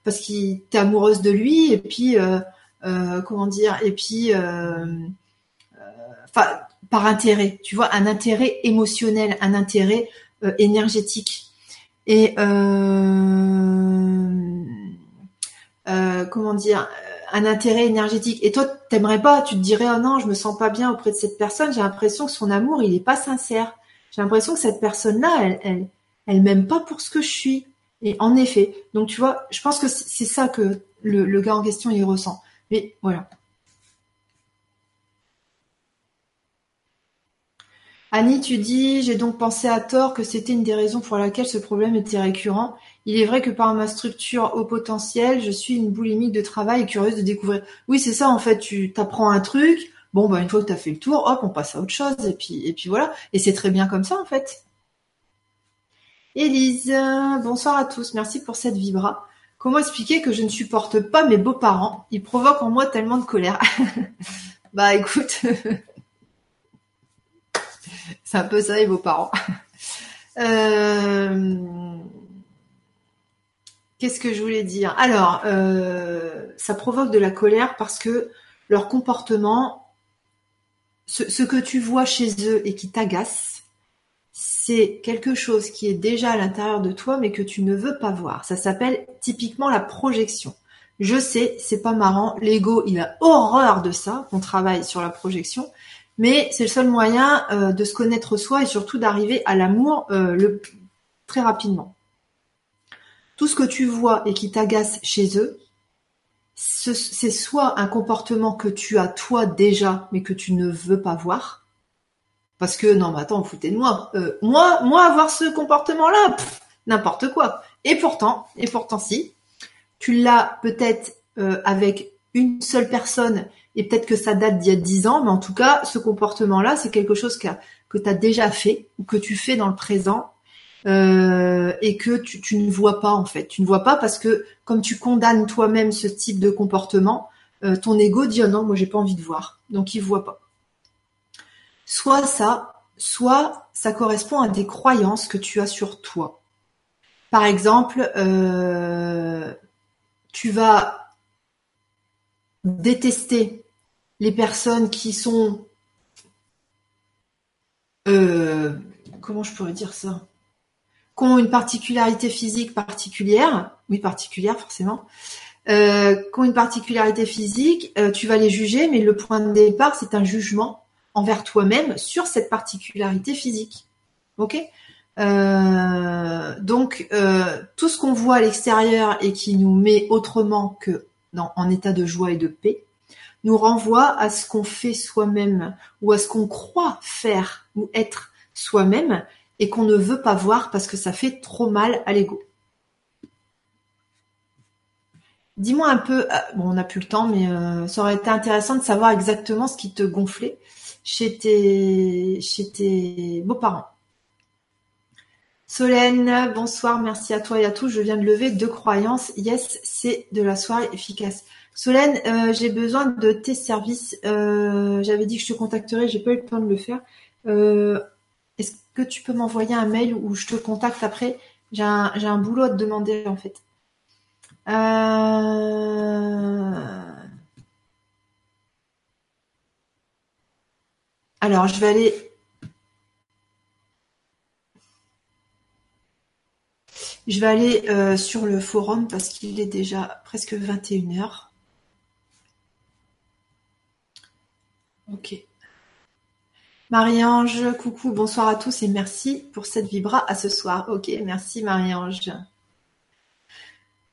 parce qu'il t'es amoureuse de lui et puis comment dire et puis enfin par intérêt, tu vois, un intérêt émotionnel, un intérêt énergétique. Et comment dire un intérêt énergétique. Et toi, t'aimerais pas, tu te dirais, oh non, je me sens pas bien auprès de cette personne, j'ai l'impression que son amour, il est pas sincère. J'ai l'impression que cette personne-là, elle, elle, elle m'aime pas pour ce que je suis. Et en effet, donc tu vois, je pense que c'est ça que le, le gars en question, il ressent. Mais voilà. Annie, tu dis, j'ai donc pensé à tort que c'était une des raisons pour laquelle ce problème était récurrent. Il est vrai que par ma structure au potentiel, je suis une boulimique de travail et curieuse de découvrir. Oui, c'est ça, en fait, tu t'apprends un truc, bon, bah, une fois que tu as fait le tour, hop, on passe à autre chose, et puis, et puis voilà. Et c'est très bien comme ça, en fait. Élise, bonsoir à tous, merci pour cette vibra. Comment expliquer que je ne supporte pas mes beaux-parents? Ils provoquent en moi tellement de colère. bah écoute, c'est un peu ça les beaux-parents. Euh, qu'est-ce que je voulais dire? Alors, euh, ça provoque de la colère parce que leur comportement, ce que tu vois chez eux et qui t'agace, c'est quelque chose qui est déjà à l'intérieur de toi mais que tu ne veux pas voir. Ça s'appelle typiquement la projection. Je sais, c'est pas marrant, l'ego, il a horreur de ça, qu'on travaille sur la projection, mais c'est le seul moyen euh, de se connaître soi et surtout d'arriver à l'amour euh, très rapidement. Tout ce que tu vois et qui t'agace chez eux, c'est soit un comportement que tu as toi déjà mais que tu ne veux pas voir, parce que non, mais attends, foutez de moi. Euh, moi, moi, avoir ce comportement-là, n'importe quoi. Et pourtant, et pourtant si, tu l'as peut-être euh, avec une seule personne, et peut-être que ça date d'il y a dix ans, mais en tout cas, ce comportement-là, c'est quelque chose que, que tu as déjà fait, ou que tu fais dans le présent, euh, et que tu, ne vois pas en fait. Tu ne vois pas parce que comme tu condamnes toi-même ce type de comportement, ton ego dit oh non, moi j'ai pas envie de voir, donc il voit pas. Soit ça, soit ça correspond à des croyances que tu as sur toi. Par exemple, euh, tu vas détester les personnes qui sont euh, comment je pourrais dire ça? Une particularité physique particulière, oui particulière forcément, euh, qui ont une particularité physique, tu vas les juger, mais le point de départ c'est un jugement envers toi-même sur cette particularité physique. Ok? Euh, Donc euh, tout ce qu'on voit à l'extérieur et qui nous met autrement que dans, en état de joie et de paix nous renvoie à ce qu'on fait soi-même ou à ce qu'on croit faire ou être soi-même et qu'on ne veut pas voir parce que ça fait trop mal à l'ego. Dis-moi un peu, euh, bon on n'a plus le temps, mais ça aurait été intéressant de savoir exactement ce qui te gonflait chez tes, chez tes beaux-parents. Solène, bonsoir, merci à toi et à tous. Je viens de lever deux croyances. Yes, c'est de la soirée efficace. Solène, euh, j'ai besoin de tes services. Euh, j'avais dit que je te contacterais, j'ai pas eu le temps de le faire. Euh, est-ce que tu peux m'envoyer un mail ou je te contacte après? J'ai un, boulot à te demander en fait. Euh... Alors, je vais aller Je vais aller euh, sur le forum parce qu'il est déjà presque 21h. Ok. Marie-Ange, coucou, bonsoir à tous et merci pour cette vibra à ce soir. Ok, merci Marie-Ange.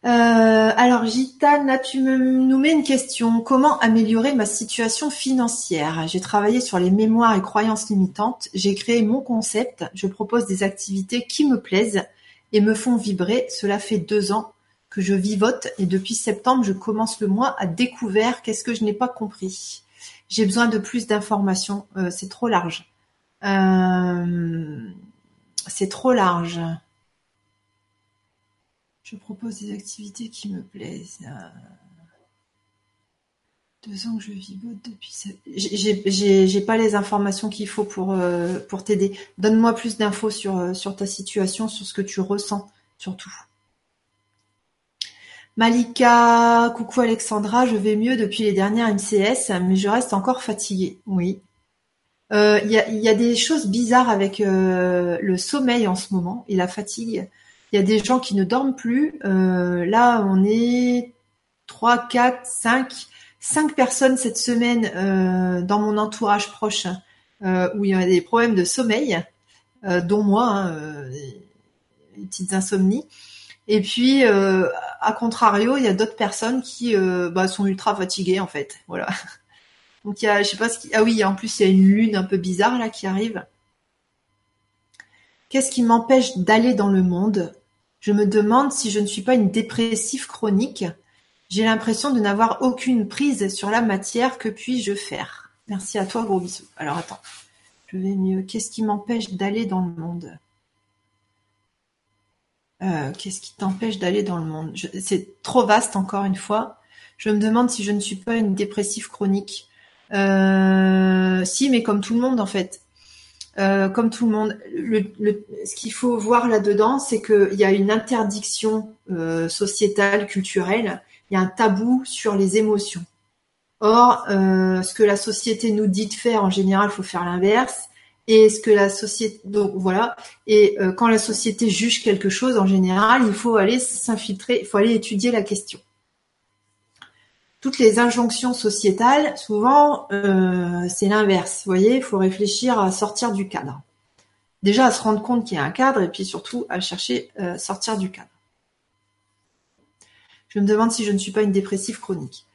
Euh, alors Gitane, tu me, nous mets une question. Comment améliorer ma situation financière? J'ai travaillé sur les mémoires et croyances limitantes. J'ai créé mon concept. Je propose des activités qui me plaisent et me font vibrer. Cela fait deux ans que je vivote et depuis septembre, je commence le mois à découvrir qu'est-ce que je n'ai pas compris? J'ai besoin de plus d'informations. Euh, c'est trop large. Euh, c'est trop large. Je propose des activités qui me plaisent. Euh, deux ans que je vivote depuis ça. J'ai pas les informations qu'il faut pour, euh, pour t'aider. Donne-moi plus d'infos sur, euh, sur ta situation, sur ce que tu ressens, surtout. Malika, coucou Alexandra, je vais mieux depuis les dernières MCS, mais je reste encore fatiguée. Oui. Il y, a, y, a, des choses bizarres avec le sommeil en ce moment et la fatigue. Il y a des gens qui ne dorment plus. Euh, là, on est 3, 4, 5, 5 personnes cette semaine euh, dans mon entourage proche euh, où il y a des problèmes de sommeil, dont moi, hein, des petites insomnies. Et puis, à contrario, il y a d'autres personnes qui bah, sont ultra fatiguées en fait. Voilà. Donc il y a, je sais pas ce qui, ah oui, en plus il y a une lune un peu bizarre là qui arrive. Qu'est-ce qui m'empêche d'aller dans le monde? Je me demande si je ne suis pas une dépressive chronique. J'ai l'impression de n'avoir aucune prise sur la matière. Que puis-je faire? Merci à toi, gros bisous. Alors attends, je vais mieux. Qu'est-ce qui m'empêche d'aller dans le monde? Euh, qu'est-ce qui t'empêche d'aller dans le monde? C'est trop vaste encore une fois. Je me demande si je ne suis pas une dépressive chronique. Euh, si, mais comme tout le monde en fait. Euh, comme tout le monde. ce qu'il faut voir là-dedans, c'est qu'il y a une interdiction sociétale, culturelle. Il y a un tabou sur les émotions. Or, ce que la société nous dit de faire, en général, il faut faire l'inverse et ce que la société donc voilà. Et euh, quand la société juge quelque chose en général il faut aller s'infiltrer il faut aller étudier la question. Toutes les injonctions sociétales souvent euh, c'est l'inverse. Voyez il faut réfléchir à sortir du cadre. Déjà à se rendre compte qu'il y a un cadre et puis surtout à chercher à euh, sortir du cadre. Je me demande si je ne suis pas une dépressive chronique.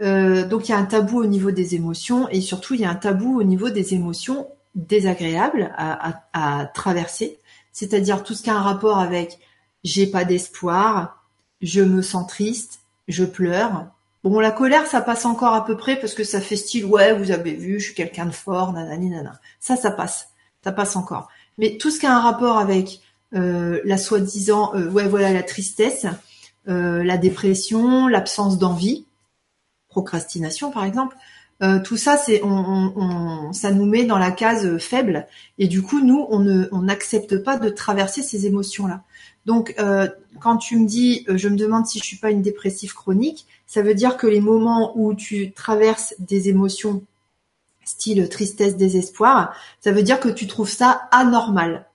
Donc il y a un tabou au niveau des émotions et surtout il y a un tabou au niveau des émotions désagréable à, traverser, c'est-à-dire tout ce qui a un rapport avec j'ai pas d'espoir, je me sens triste, je pleure. Bon, la colère, ça passe encore à peu près parce que ça fait style ouais, vous avez vu, je suis quelqu'un de fort, nanani nana. Ça, ça passe, ça passe encore. Mais tout ce qui a un rapport avec euh, la soi-disant euh, ouais voilà la tristesse, euh, la dépression, l'absence d'envie, procrastination par exemple, euh, tout ça, c'est on, ça nous met dans la case faible et du coup, nous, on ne on n'accepte pas de traverser ces émotions-là. Donc, euh, quand tu me dis, euh, je me demande si je suis pas une dépressive chronique, ça veut dire que les moments où tu traverses des émotions style tristesse, désespoir, ça veut dire que tu trouves ça anormal.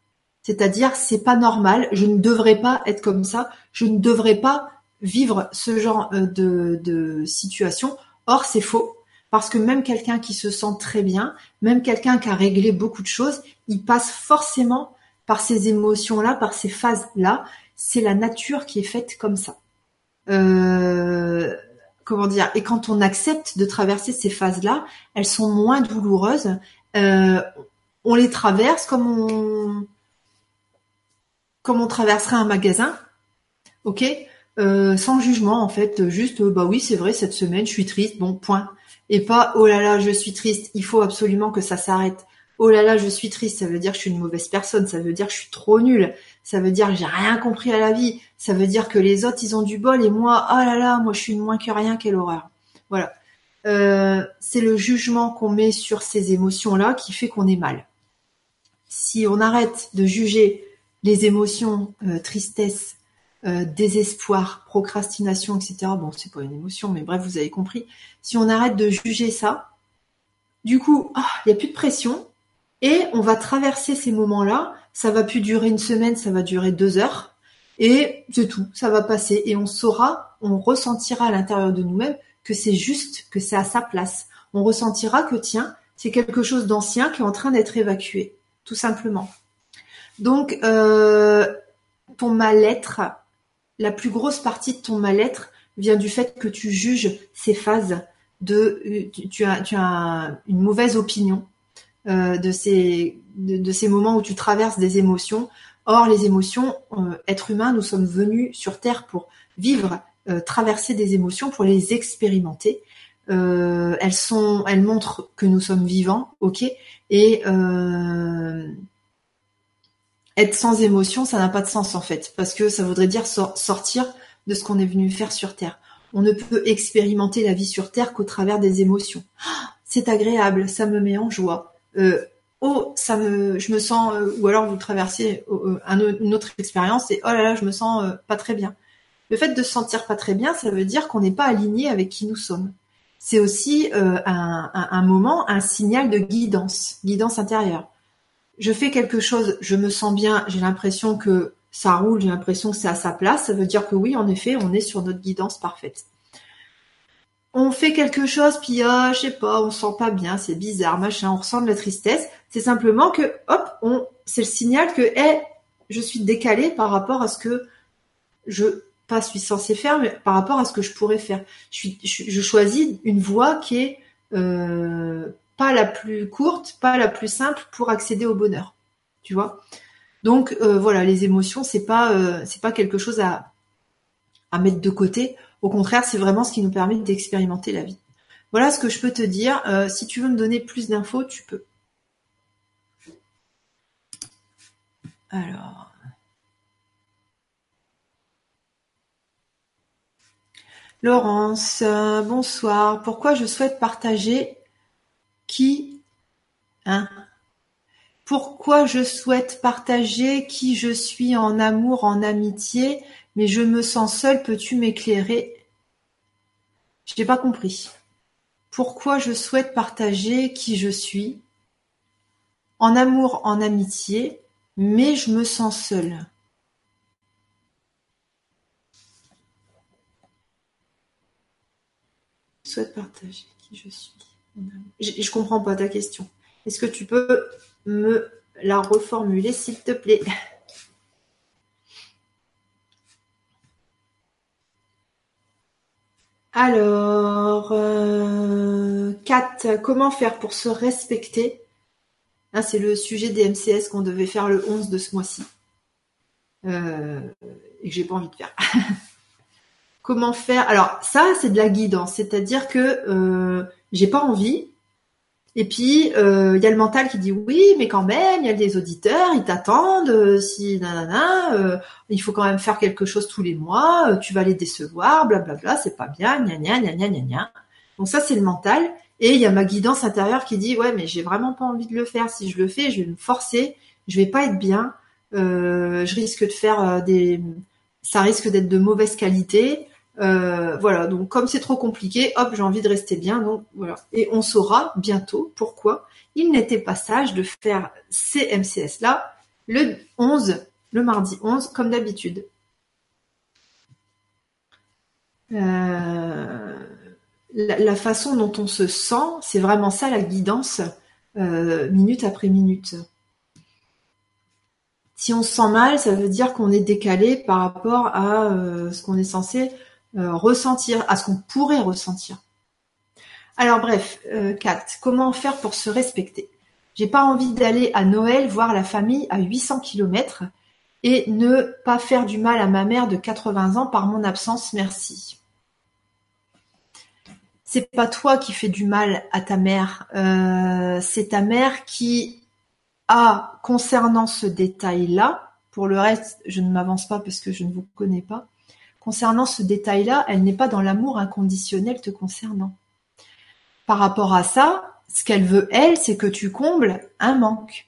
C'est-à-dire, c'est pas normal, je ne devrais pas être comme ça, je ne devrais pas vivre ce genre de situation. Or, c'est faux parce que même quelqu'un qui se sent très bien, même quelqu'un qui a réglé beaucoup de choses, il passe forcément par ces émotions-là, par ces phases-là. C'est la nature qui est faite comme ça. Euh, comment dire? Et quand on accepte de traverser ces phases-là, elles sont moins douloureuses. Euh, on les traverse comme on comme on traverserait un magasin, ok? Euh, Sans jugement en fait, juste bah oui c'est vrai cette semaine je suis triste, bon point et pas oh là là je suis triste, il faut absolument que ça s'arrête. Oh là là je suis triste, ça veut dire que je suis une mauvaise personne, ça veut dire que je suis trop nulle, ça veut dire que j'ai rien compris à la vie, ça veut dire que les autres ils ont du bol et moi oh là là moi je suis moins que rien, quelle horreur. Voilà. Euh, c'est le jugement qu'on met sur ces émotions là qui fait qu'on est mal. Si on arrête de juger les émotions euh, tristesse, euh, désespoir, procrastination, etc. Bon, c'est pas une émotion, mais bref, vous avez compris. Si on arrête de juger ça, du coup, ah, il n'y a plus de pression et on va traverser ces moments-là. Ça va plus durer une semaine, ça va durer deux heures et c'est tout. Ça va passer et on saura, on ressentira à l'intérieur de nous-mêmes que c'est juste, que c'est à sa place. On ressentira que tiens, c'est quelque chose d'ancien qui est en train d'être évacué, tout simplement. Donc, euh, ton mal-être, la plus grosse partie de ton mal-être vient du fait que tu juges ces phases de tu, as tu as une mauvaise opinion euh, de ces de, ces moments où tu traverses des émotions. Or les émotions, euh, être humain, nous sommes venus sur terre pour vivre, euh, traverser des émotions, pour les expérimenter. elles sont, elles montrent que nous sommes vivants, ok, et être sans émotion, ça n'a pas de sens en fait, parce que ça voudrait dire sortir de ce qu'on est venu faire sur Terre. On ne peut expérimenter la vie sur Terre qu'au travers des émotions. Ah, c'est agréable, ça me met en joie. Euh, oh, ça me, je me sens, euh, ou alors vous traversez euh, une autre expérience et oh là là, je me sens pas très bien. Le fait de se sentir pas très bien, ça veut dire qu'on n'est pas aligné avec qui nous sommes. C'est aussi un, un moment, un signal de guidance, guidance intérieure je fais quelque chose, je me sens bien, j'ai l'impression que ça roule, j'ai l'impression que c'est à sa place, ça veut dire que oui, en effet, on est sur notre guidance parfaite. On fait quelque chose, puis ah, je sais pas, on sent pas bien, c'est bizarre, machin, on ressent de la tristesse. C'est simplement que, hop, on, c'est le signal que, hé, je suis décalé par rapport à ce que je pas suis censé faire, mais par rapport à ce que je pourrais faire. Je, suis, choisis une voie qui est euh, pas la plus courte, pas la plus simple pour accéder au bonheur. Tu vois Donc euh, voilà, les émotions, c'est pas euh, pas quelque chose à, mettre de côté. Au contraire, c'est vraiment ce qui nous permet d'expérimenter la vie. Voilà ce que je peux te dire. Euh, si tu veux me donner plus d'infos, tu peux. Alors. Laurence, bonsoir. Pourquoi je souhaite partager qui hein? Pourquoi je souhaite partager qui je suis en amour, en amitié, mais je me sens seule, peux-tu m'éclairer? Je n'ai pas compris. Pourquoi je souhaite partager qui je suis? En amour, en amitié, mais je me sens seule souhaite partager qui je suis. Je, je comprends pas ta question. Est-ce que tu peux me la reformuler, s'il te plaît? Alors, euh, Kat, comment faire pour se respecter? Ah, C'est le sujet des MCS qu'on devait faire le 11 de ce mois-ci. Euh, et que j'ai pas envie de faire. Comment faire? Alors ça, c'est de la guidance, c'est-à-dire que euh, j'ai pas envie. Et puis il euh, y a le mental qui dit oui, mais quand même, il y a des auditeurs, ils t'attendent. Euh, si nanana, euh, il faut quand même faire quelque chose tous les mois. tu vas les décevoir, blablabla, c'est pas bien, gna gna gna gna gna gna. Donc ça, c'est le mental. Et il y a ma guidance intérieure qui dit ouais, mais j'ai vraiment pas envie de le faire. Si je le fais, je vais me forcer, je vais pas être bien. je risque de faire des, ça risque d'être de mauvaise qualité. Euh, voilà, donc comme c'est trop compliqué, hop, j'ai envie de rester bien, donc voilà. Et on saura bientôt pourquoi il n'était pas sage de faire ces MCS là le 11, le mardi 11, comme d'habitude. Euh, la, façon dont on se sent, c'est vraiment ça la guidance, euh, minute après minute. Si on se sent mal, ça veut dire qu'on est décalé par rapport à ce qu'on est censé euh, ressentir, à ce qu'on pourrait ressentir. Alors bref, euh, comment faire pour se respecter? J'ai pas envie d'aller à Noël voir la famille à 800 km et ne pas faire du mal à ma mère de 80 ans par mon absence, merci. C'est pas toi qui fais du mal à ta mère, euh, c'est ta mère qui a, concernant ce détail-là, pour le reste, je ne m'avance pas parce que je ne vous connais pas, Concernant ce détail-là, elle n'est pas dans l'amour inconditionnel te concernant. Par rapport à ça, ce qu'elle veut, elle, c'est que tu combles un manque.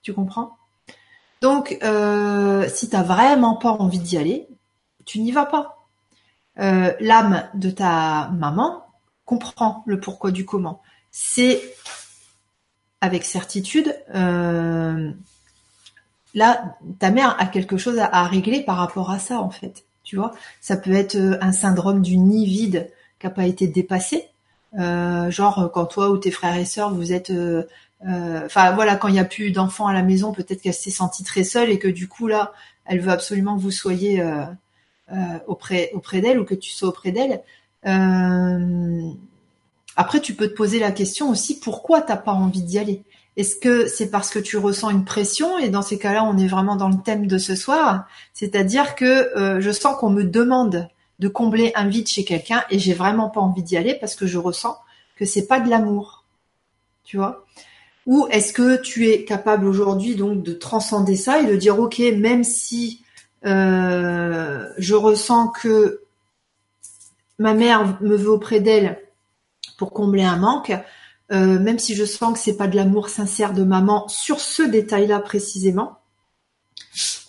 Tu comprends? Donc, euh, si tu n'as vraiment pas envie d'y aller, tu n'y vas pas. Euh, l'âme de ta maman comprend le pourquoi du comment. C'est avec certitude, euh, là, ta mère a quelque chose à régler par rapport à ça, en fait tu vois. Ça peut être euh, un syndrome du nid vide qui n'a pas été dépassé. Euh, genre quand toi ou tes frères et sœurs vous êtes euh, enfin voilà quand il n'y a plus d'enfants à la maison peut-être qu'elle s'est sentie très seule et que du coup là elle veut absolument que vous soyez auprès auprès d'elle ou que tu sois auprès d'elle après tu peux te poser la question aussi pourquoi t'as pas envie d'y aller? Est-ce que c'est parce que tu ressens une pression Et dans ces cas-là, on est vraiment dans le thème de ce soir, c'est-à-dire que euh, je sens qu'on me demande de combler un vide chez quelqu'un et j'ai vraiment pas envie d'y aller parce que je ressens que c'est pas de l'amour, tu vois? Ou est-ce que tu es capable aujourd'hui donc de transcender ça et de dire ok, même si euh, je ressens que ma mère me veut auprès d'elle pour combler un manque, euh, même si je sens que c'est pas de l'amour sincère de maman sur ce détail-là précisément,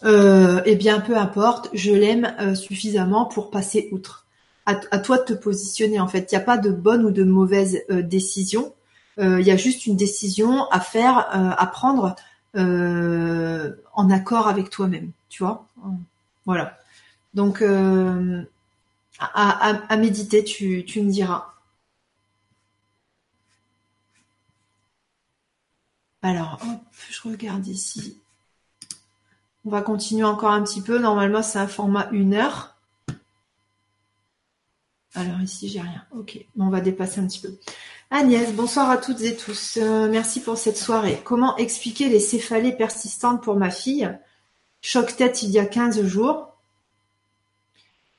euh, eh bien peu importe, je l'aime euh, suffisamment pour passer outre. À, toi de te positionner en fait. Il n'y a pas de bonne ou de mauvaise décision. Il y a juste une décision à faire, à prendre en accord avec toi-même. Tu vois Voilà. Donc à, méditer, tu, tu me diras. Alors, hop, je regarde ici. On va continuer encore un petit peu. Normalement, c'est un format une heure. Alors ici, j'ai rien. Ok, on va dépasser un petit peu. Agnès, bonsoir à toutes et tous. Euh, merci pour cette soirée. Comment expliquer les céphalées persistantes pour ma fille? Choc tête il y a 15 jours.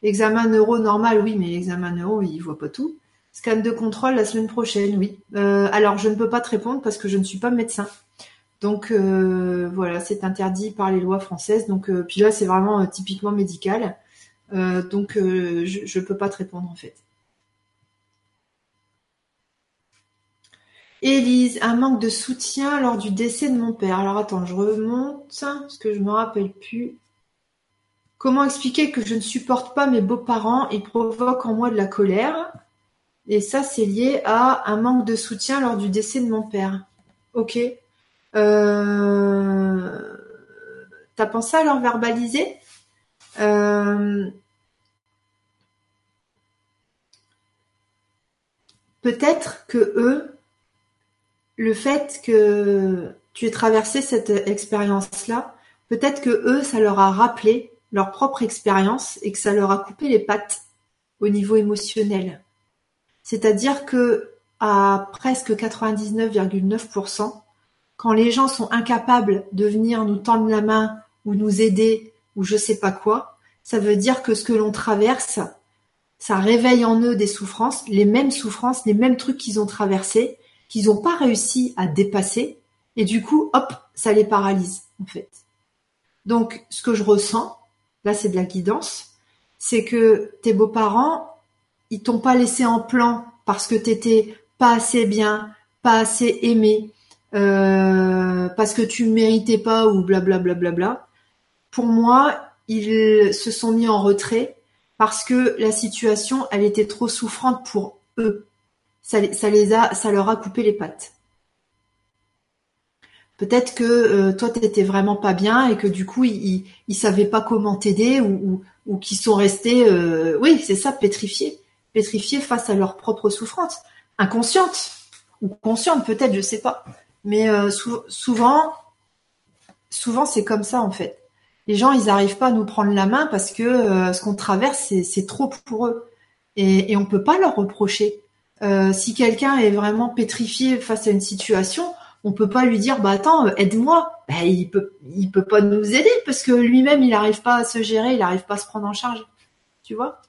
Examen neuro normal, oui, mais l'examen neuro, il voit pas tout. Scan de contrôle la semaine prochaine, oui. Euh, alors, je ne peux pas te répondre parce que je ne suis pas médecin. Donc euh, voilà, c'est interdit par les lois françaises. Donc euh, puis là, c'est vraiment typiquement médical. donc je ne peux pas te répondre en fait. Élise, un manque de soutien lors du décès de mon père. Alors attends, je remonte parce que je me rappelle plus. Comment expliquer que je ne supporte pas mes beaux-parents? Ils provoquent en moi de la colère. Et ça, c'est lié à un manque de soutien lors du décès de mon père. Ok. Euh... T'as pensé à leur verbaliser? Euh, Peut-être que eux, le fait que tu aies traversé cette expérience-là, peut-être que eux, ça leur a rappelé leur propre expérience et que ça leur a coupé les pattes au niveau émotionnel. C'est-à-dire que à presque 99,9%, quand les gens sont incapables de venir nous tendre la main ou nous aider ou je sais pas quoi, ça veut dire que ce que l'on traverse, ça réveille en eux des souffrances, les mêmes souffrances, les mêmes trucs qu'ils ont traversés, qu'ils n'ont pas réussi à dépasser, et du coup, hop, ça les paralyse, en fait. Donc, ce que je ressens, là c'est de la guidance, c'est que tes beaux-parents, ils t'ont pas laissé en plan parce que t'étais pas assez bien, pas assez aimé, euh, parce que tu méritais pas ou blablabla. Bla, bla, bla, Pour moi, ils se sont mis en retrait parce que la situation, elle était trop souffrante pour eux. Ça, les a, ça leur a coupé les pattes. Peut-être que euh, toi t'étais vraiment pas bien et que du coup ils, ils, savaient pas comment t'aider ou, ou, qu'ils sont restés, euh, oui c'est ça, pétrifiés, pétrifiés face à leur propre souffrance, inconsciente ou consciente peut-être, je sais pas. Mais euh, souvent, souvent c'est comme ça en fait. Les gens ils arrivent pas à nous prendre la main parce que ce qu'on traverse c'est trop pour eux et, on peut pas leur reprocher. si quelqu'un est vraiment pétrifié face à une situation, on peut pas lui dire bah attends euh, aide-moi bah, il peut il peut pas nous aider parce que lui-même il n'arrive pas à se gérer il n'arrive pas à se prendre en charge tu vois?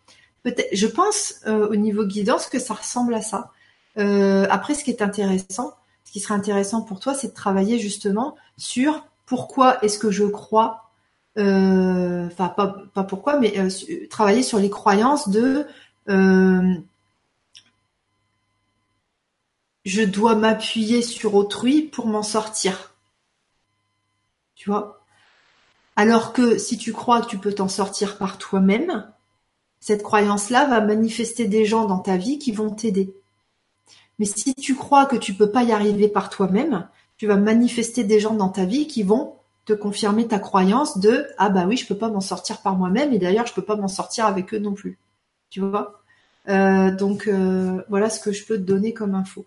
Je pense euh, au niveau guidance que ça ressemble à ça euh, après ce qui est intéressant ce qui serait intéressant pour toi c'est de travailler justement sur pourquoi est-ce que je crois enfin pas pas pourquoi mais travailler sur les croyances de je dois m'appuyer sur autrui pour m'en sortir. Tu vois? Alors que si tu crois que tu peux t'en sortir par toi-même, cette croyance-là va manifester des gens dans ta vie qui vont t'aider. Mais si tu crois que tu peux pas y arriver par toi-même, tu vas manifester des gens dans ta vie qui vont te confirmer ta croyance de ah bah oui je peux pas m'en sortir par moi-même et d'ailleurs je peux pas m'en sortir avec eux non plus tu vois? Euh, donc euh, voilà ce que je peux te donner comme info.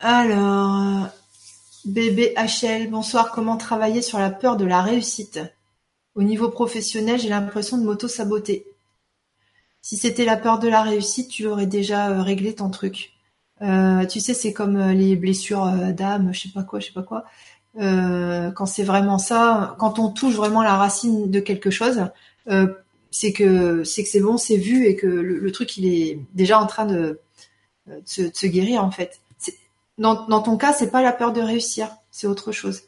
Alors, bébé HL, bonsoir. Comment travailler sur la peur de la réussite? Au niveau professionnel, j'ai l'impression de m'auto-saboter. Si c'était la peur de la réussite, tu aurais déjà euh, réglé ton truc. Euh, tu sais, c'est comme euh, les blessures d'âme, je sais pas quoi, je sais pas quoi. quand c'est vraiment ça, quand on touche vraiment la racine de quelque chose, c'est que c'est que c'est bon, c'est vu et que le, truc il est déjà en train de, de se guérir en fait. Dans, ton cas, c'est pas la peur de réussir, c'est autre chose.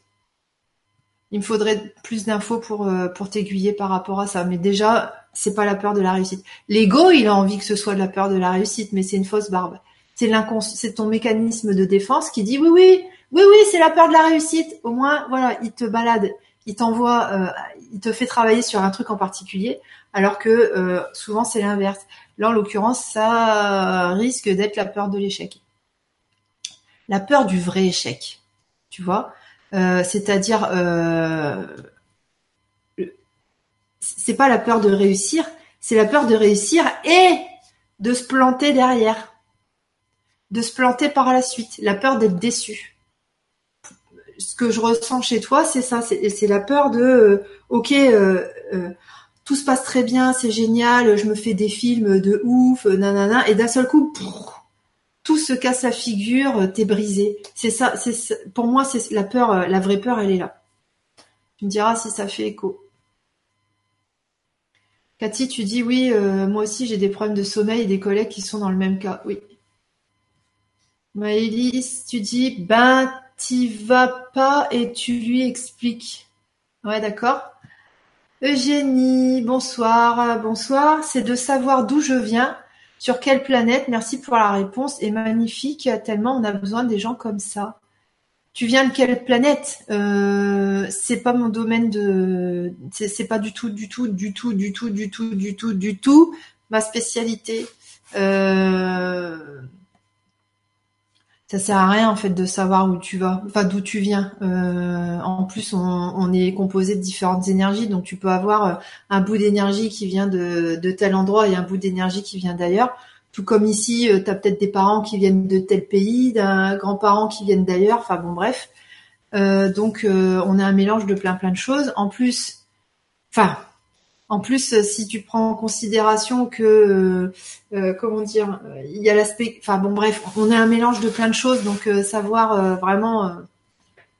Il me faudrait plus d'infos pour euh, pour t'aiguiller par rapport à ça. Mais déjà, c'est pas la peur de la réussite. L'ego, il a envie que ce soit de la peur de la réussite, mais c'est une fausse barbe. C'est c'est ton mécanisme de défense qui dit oui, oui, oui, oui, c'est la peur de la réussite. Au moins, voilà, il te balade, il t'envoie, euh, il te fait travailler sur un truc en particulier, alors que euh, souvent c'est l'inverse. Là, en l'occurrence, ça risque d'être la peur de l'échec la peur du vrai échec, tu vois. Euh, c'est-à-dire, euh, c'est pas la peur de réussir, c'est la peur de réussir et de se planter derrière, de se planter par la suite, la peur d'être déçu. Ce que je ressens chez toi, c'est ça, c'est la peur de, euh, ok, tout se passe très bien, c'est génial, je me fais des films de ouf, nanana, et d'un seul coup, tout se casse la figure, euh, t'es brisé. C'est ça, c'est pour moi, c'est la peur, euh, la vraie peur, elle est là. Tu me diras si ça fait écho. Cathy, tu dis oui, euh, moi aussi j'ai des problèmes de sommeil et des collègues qui sont dans le même cas. Oui. Maëlys, tu dis, ben, t'y vas pas et tu lui expliques. Ouais, d'accord. Eugénie, bonsoir, bonsoir. C'est de savoir d'où je viens, sur quelle planète? Merci pour la réponse. Et magnifique, tellement on a besoin des gens comme ça. Tu viens de quelle planète? Euh, C'est pas mon domaine de. C'est pas du tout, du tout, du tout, du tout, du tout, du tout, du tout ma spécialité. Euh, ça sert à rien en fait de savoir où tu vas, enfin d'où tu viens. Euh, en plus, on, est composé de différentes énergies, donc tu peux avoir euh, un bout d'énergie qui vient de, tel endroit et un bout d'énergie qui vient d'ailleurs. Tout comme ici, euh, tu as peut-être des parents qui viennent de tel pays, d'un grand-parent qui viennent d'ailleurs. Enfin bon, bref. donc on a un mélange de plein plein de choses. En plus, enfin en plus, euh, si tu prends en considération que, euh, euh, comment dire, il y a l'aspect, enfin bon bref, on est un mélange de plein de choses, donc savoir vraiment,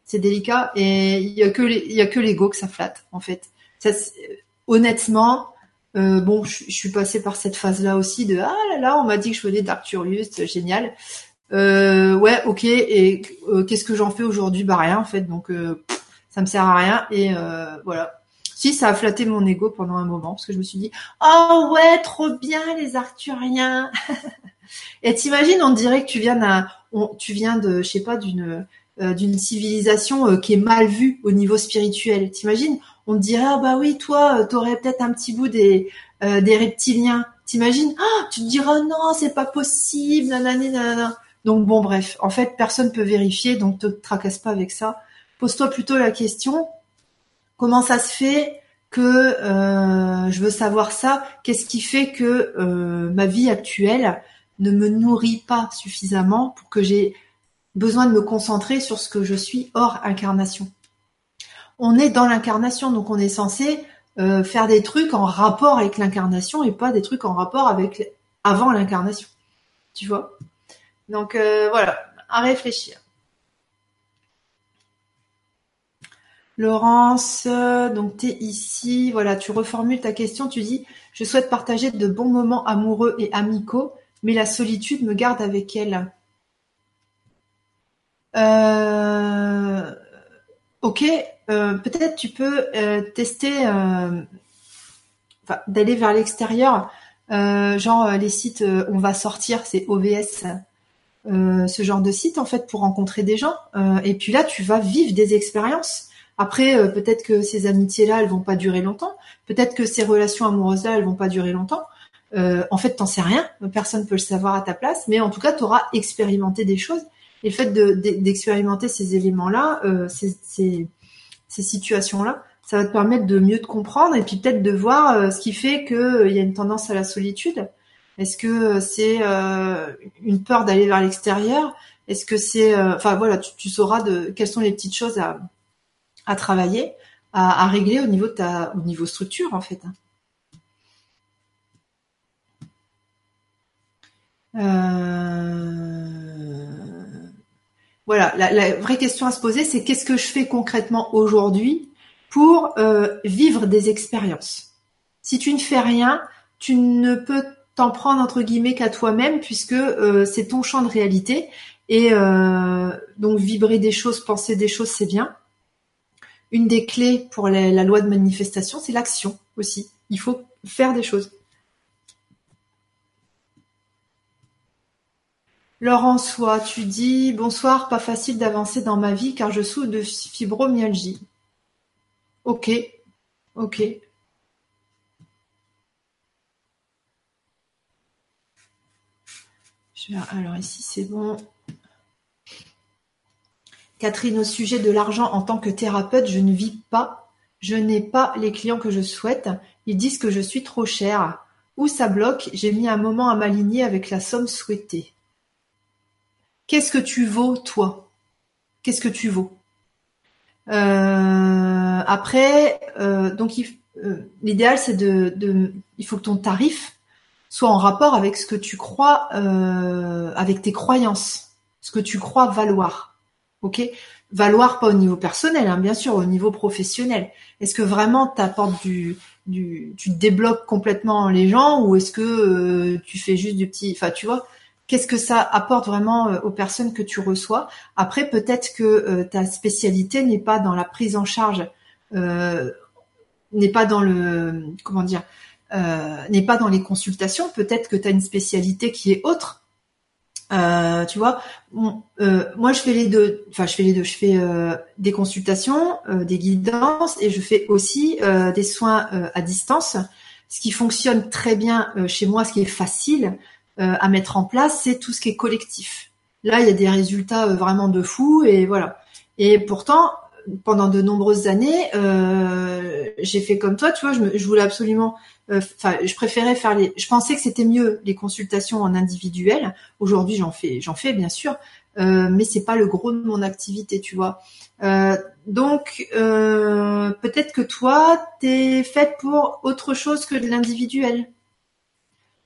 c'est délicat et il y a que il y a que l'ego que ça flatte en fait. Ça, honnêtement, bon, je, suis passée par cette phase-là aussi de ah là là, on m'a dit que je venais d'Arcturius, génial. ouais, ok. Et qu'est-ce que j'en fais aujourd'hui? Bah rien en fait. Donc ça me sert à rien et voilà. Si, ça a flatté mon ego pendant un moment, parce que je me suis dit, oh ouais, trop bien les Arthuriens. Et t'imagines, on dirait que tu viens d'un, tu viens de, je sais pas, d'une, euh, civilisation euh, qui est mal vue au niveau spirituel. T'imagines, on dirait, ah bah oui, toi, euh, t'aurais peut-être un petit bout des, des reptiliens. T'imagines, ah, tu te diras, non, c'est pas possible, nanani, nanana. Donc bon, bref, en fait, personne peut vérifier, donc te tracasse pas avec ça. Pose-toi plutôt la question, Comment ça se fait que euh, je veux savoir ça? Qu'est-ce qui fait que euh, ma vie actuelle ne me nourrit pas suffisamment pour que j'ai besoin de me concentrer sur ce que je suis hors incarnation? On est dans l'incarnation, donc on est censé euh, faire des trucs en rapport avec l'incarnation et pas des trucs en rapport avec avant l'incarnation. Tu vois? Donc voilà, à réfléchir. Laurence, donc tu es ici, voilà, tu reformules ta question, tu dis je souhaite partager de bons moments amoureux et amicaux, mais la solitude me garde avec elle. Euh, ok, euh, peut-être tu peux euh, tester d'aller vers l'extérieur, genre les sites on va sortir, c'est OVS, ce genre de site en fait pour rencontrer des gens. et puis là, tu vas vivre des expériences. Après, euh, peut-être que ces amitiés-là, elles vont pas durer longtemps. Peut-être que ces relations amoureuses-là, elles vont pas durer longtemps. Euh, en fait, t'en sais rien. Personne peut le savoir à ta place. Mais en tout cas, tu auras expérimenté des choses. Et le fait d'expérimenter ces éléments-là, euh, ces, situations-là, ça va te permettre de mieux te comprendre et puis peut-être de voir ce qui fait qu'il y a une tendance à la solitude. Est-ce que c'est une peur d'aller vers l'extérieur? Est-ce que c'est, enfin voilà, tu, tu, sauras de quelles sont les petites choses à, à travailler, à, régler au niveau structure en fait. Euh, voilà, la, vraie question à se poser, c'est qu'est-ce que je fais concrètement aujourd'hui pour euh, vivre des expériences? Si tu ne fais rien, tu ne peux t'en prendre entre guillemets qu'à toi-même puisque euh, c'est ton champ de réalité et donc vibrer des choses, penser des choses, c'est bien une des clés pour la loi de manifestation, c'est l'action aussi. Il faut faire des choses. Laurent Sois, tu dis bonsoir, pas facile d'avancer dans ma vie car je souffre de fibromyalgie. Ok, ok. Alors ici c'est bon. Catherine, au sujet de l'argent en tant que thérapeute, je ne vis pas, je n'ai pas les clients que je souhaite, ils disent que je suis trop chère. Où ça bloque, j'ai mis un moment à m'aligner avec la somme souhaitée. Qu'est-ce que tu vaux, toi? Qu'est-ce que tu vaux? Euh, Après, euh, donc euh, l'idéal c'est de, il faut que ton tarif soit en rapport avec ce que tu crois, avec tes croyances, ce que tu crois valoir. Ok, valoir pas au niveau personnel, hein, bien sûr, au niveau professionnel. Est-ce que vraiment t'apportes du, du, tu débloques complètement les gens ou est-ce que euh, tu fais juste du petit, enfin tu vois, qu'est-ce que ça apporte vraiment aux personnes que tu reçois? Après, peut-être que ta spécialité n'est pas dans la prise en charge, n'est pas dans le comment dire, n'est pas dans les consultations. Peut-être que tu as une spécialité qui est autre euh, tu vois, euh, moi je fais les deux. Enfin, je fais les deux. Je fais euh, des consultations, des guidances, et je fais aussi des soins à distance. Ce qui fonctionne très bien chez moi, ce qui est facile à mettre en place, c'est tout ce qui est collectif. Là, il y a des résultats vraiment de fou, et voilà. Et pourtant, pendant de nombreuses années, j'ai fait comme toi, tu vois, je, je voulais absolument euh, enfin, je préférais faire les. Je pensais que c'était mieux les consultations en individuel. Aujourd'hui, j'en fais, j'en fais bien sûr, euh, mais c'est pas le gros de mon activité, tu vois. Euh, donc, euh, peut-être que toi, t'es faite pour autre chose que de l'individuel.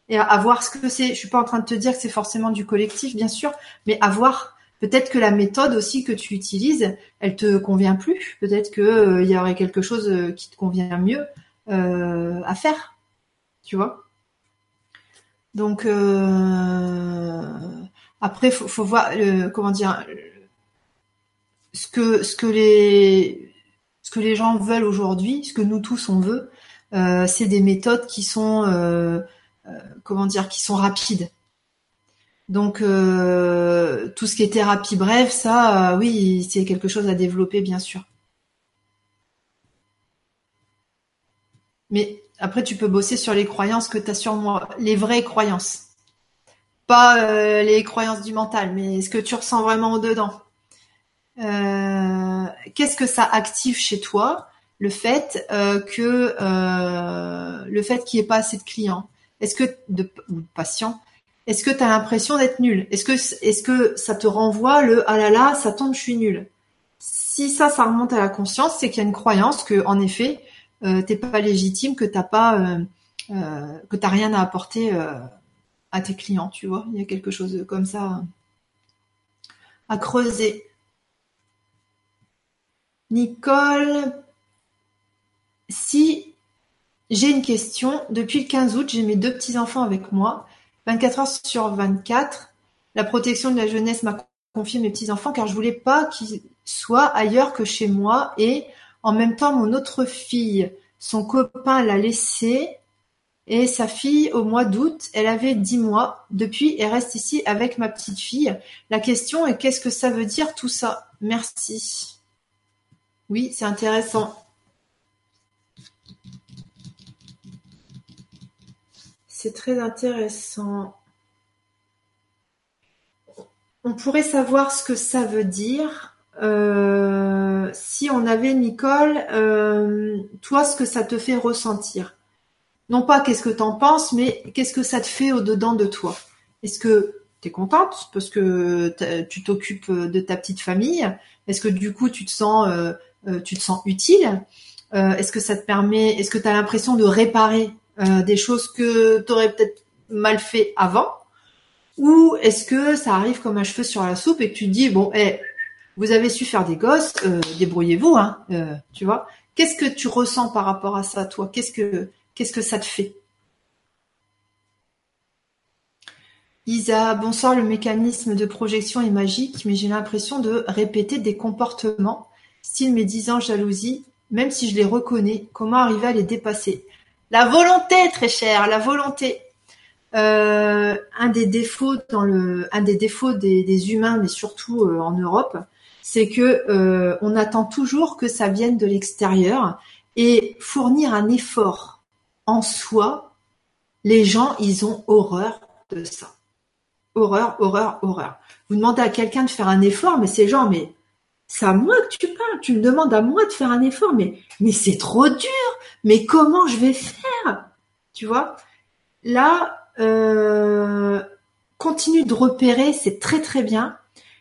Et à, voir ce que c'est. Je suis pas en train de te dire que c'est forcément du collectif, bien sûr, mais à voir. Peut-être que la méthode aussi que tu utilises, elle te convient plus. Peut-être que il y aurait quelque chose qui te convient mieux à faire tu vois? Donc euh, après, faut, faut voir euh, comment dire ce que ce que les ce que les gens veulent aujourd'hui, ce que nous tous on veut, euh, c'est des méthodes qui sont comment dire, qui sont rapides. Donc tout ce qui est thérapie brève, ça, oui, c'est quelque chose à développer bien sûr. Mais après, tu peux bosser sur les croyances que tu as sur moi, les vraies croyances. Pas euh, les croyances du mental, mais ce que tu ressens vraiment au-dedans. Euh, qu'est-ce que ça active chez toi? Le fait euh, que le fait qu'il n'y ait pas assez de clients Est-ce que de ou de patients Est-ce que tu as l'impression d'être nul? Est-ce que ça te renvoie le ah là là, ça tombe, je suis nul Si ça, ça remonte à la conscience, c'est qu'il y a une croyance que en effet, euh, t'es pas légitime, que t'as pas, euh, euh, que t'as rien à apporter à tes clients, tu vois? Il y a quelque chose comme ça à creuser. Nicole, si j'ai une question, depuis le 15 août, j'ai mes deux petits-enfants avec moi, 24 heures sur 24. La protection de la jeunesse m'a confié mes petits-enfants car je voulais pas qu'ils soient ailleurs que chez moi et en même temps, mon autre fille, son copain l'a laissée et sa fille au mois d'août, elle avait dix mois. Depuis, elle reste ici avec ma petite fille. La question est qu'est-ce que ça veut dire tout ça? Merci. Oui, c'est intéressant. C'est très intéressant. On pourrait savoir ce que ça veut dire euh, si on avait Nicole, euh, toi, ce que ça te fait ressentir. Non pas qu'est-ce que t'en penses, mais qu'est-ce que ça te fait au-dedans de toi. Est-ce que tu es contente parce que tu t'occupes de ta petite famille? Est-ce que du coup tu te sens, euh, tu te sens utile? Est-ce que ça te permet Est-ce que tu as l'impression de réparer des choses que tu aurais peut-être mal fait avant Ou est-ce que ça arrive comme un cheveu sur la soupe et que tu te dis bon, eh, vous avez su faire des gosses, euh, débrouillez-vous, hein, euh, tu vois. Qu'est-ce que tu ressens par rapport à ça, toi? Qu'est-ce que qu'est-ce que ça te fait? Isa, bonsoir. Le mécanisme de projection est magique, mais j'ai l'impression de répéter des comportements, style mes 10 ans jalousie, même si je les reconnais. Comment arriver à les dépasser? La volonté, très cher, la volonté. Euh, un des défauts des humains, mais surtout en Europe, c'est que euh, on attend toujours que ça vienne de l'extérieur et fournir un effort en soi, les gens, ils ont horreur de ça. Horreur, horreur, horreur. Vous demandez à quelqu'un de faire un effort, mais c'est genre, mais c'est à moi que tu parles. Tu me demandes à moi de faire un effort, mais, c'est trop dur. Mais comment je vais faire? Tu vois? Là, euh, continue de repérer, c'est très très bien.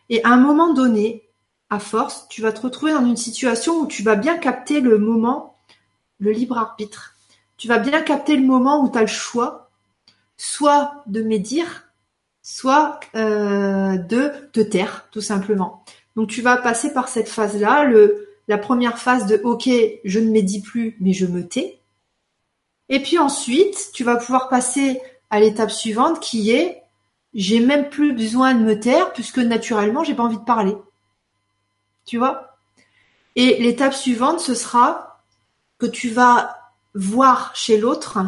Et à un moment donné, à force, tu vas te retrouver dans une situation où tu vas bien capter le moment, le libre arbitre. Tu vas bien capter le moment où tu as le choix, soit de médire, soit euh, de te taire, tout simplement. Donc tu vas passer par cette phase-là, la première phase de OK, je ne médis plus, mais je me tais. Et puis ensuite, tu vas pouvoir passer à l'étape suivante qui est j'ai même plus besoin de me taire puisque naturellement j'ai pas envie de parler. Tu vois? Et l'étape suivante, ce sera que tu vas voir chez l'autre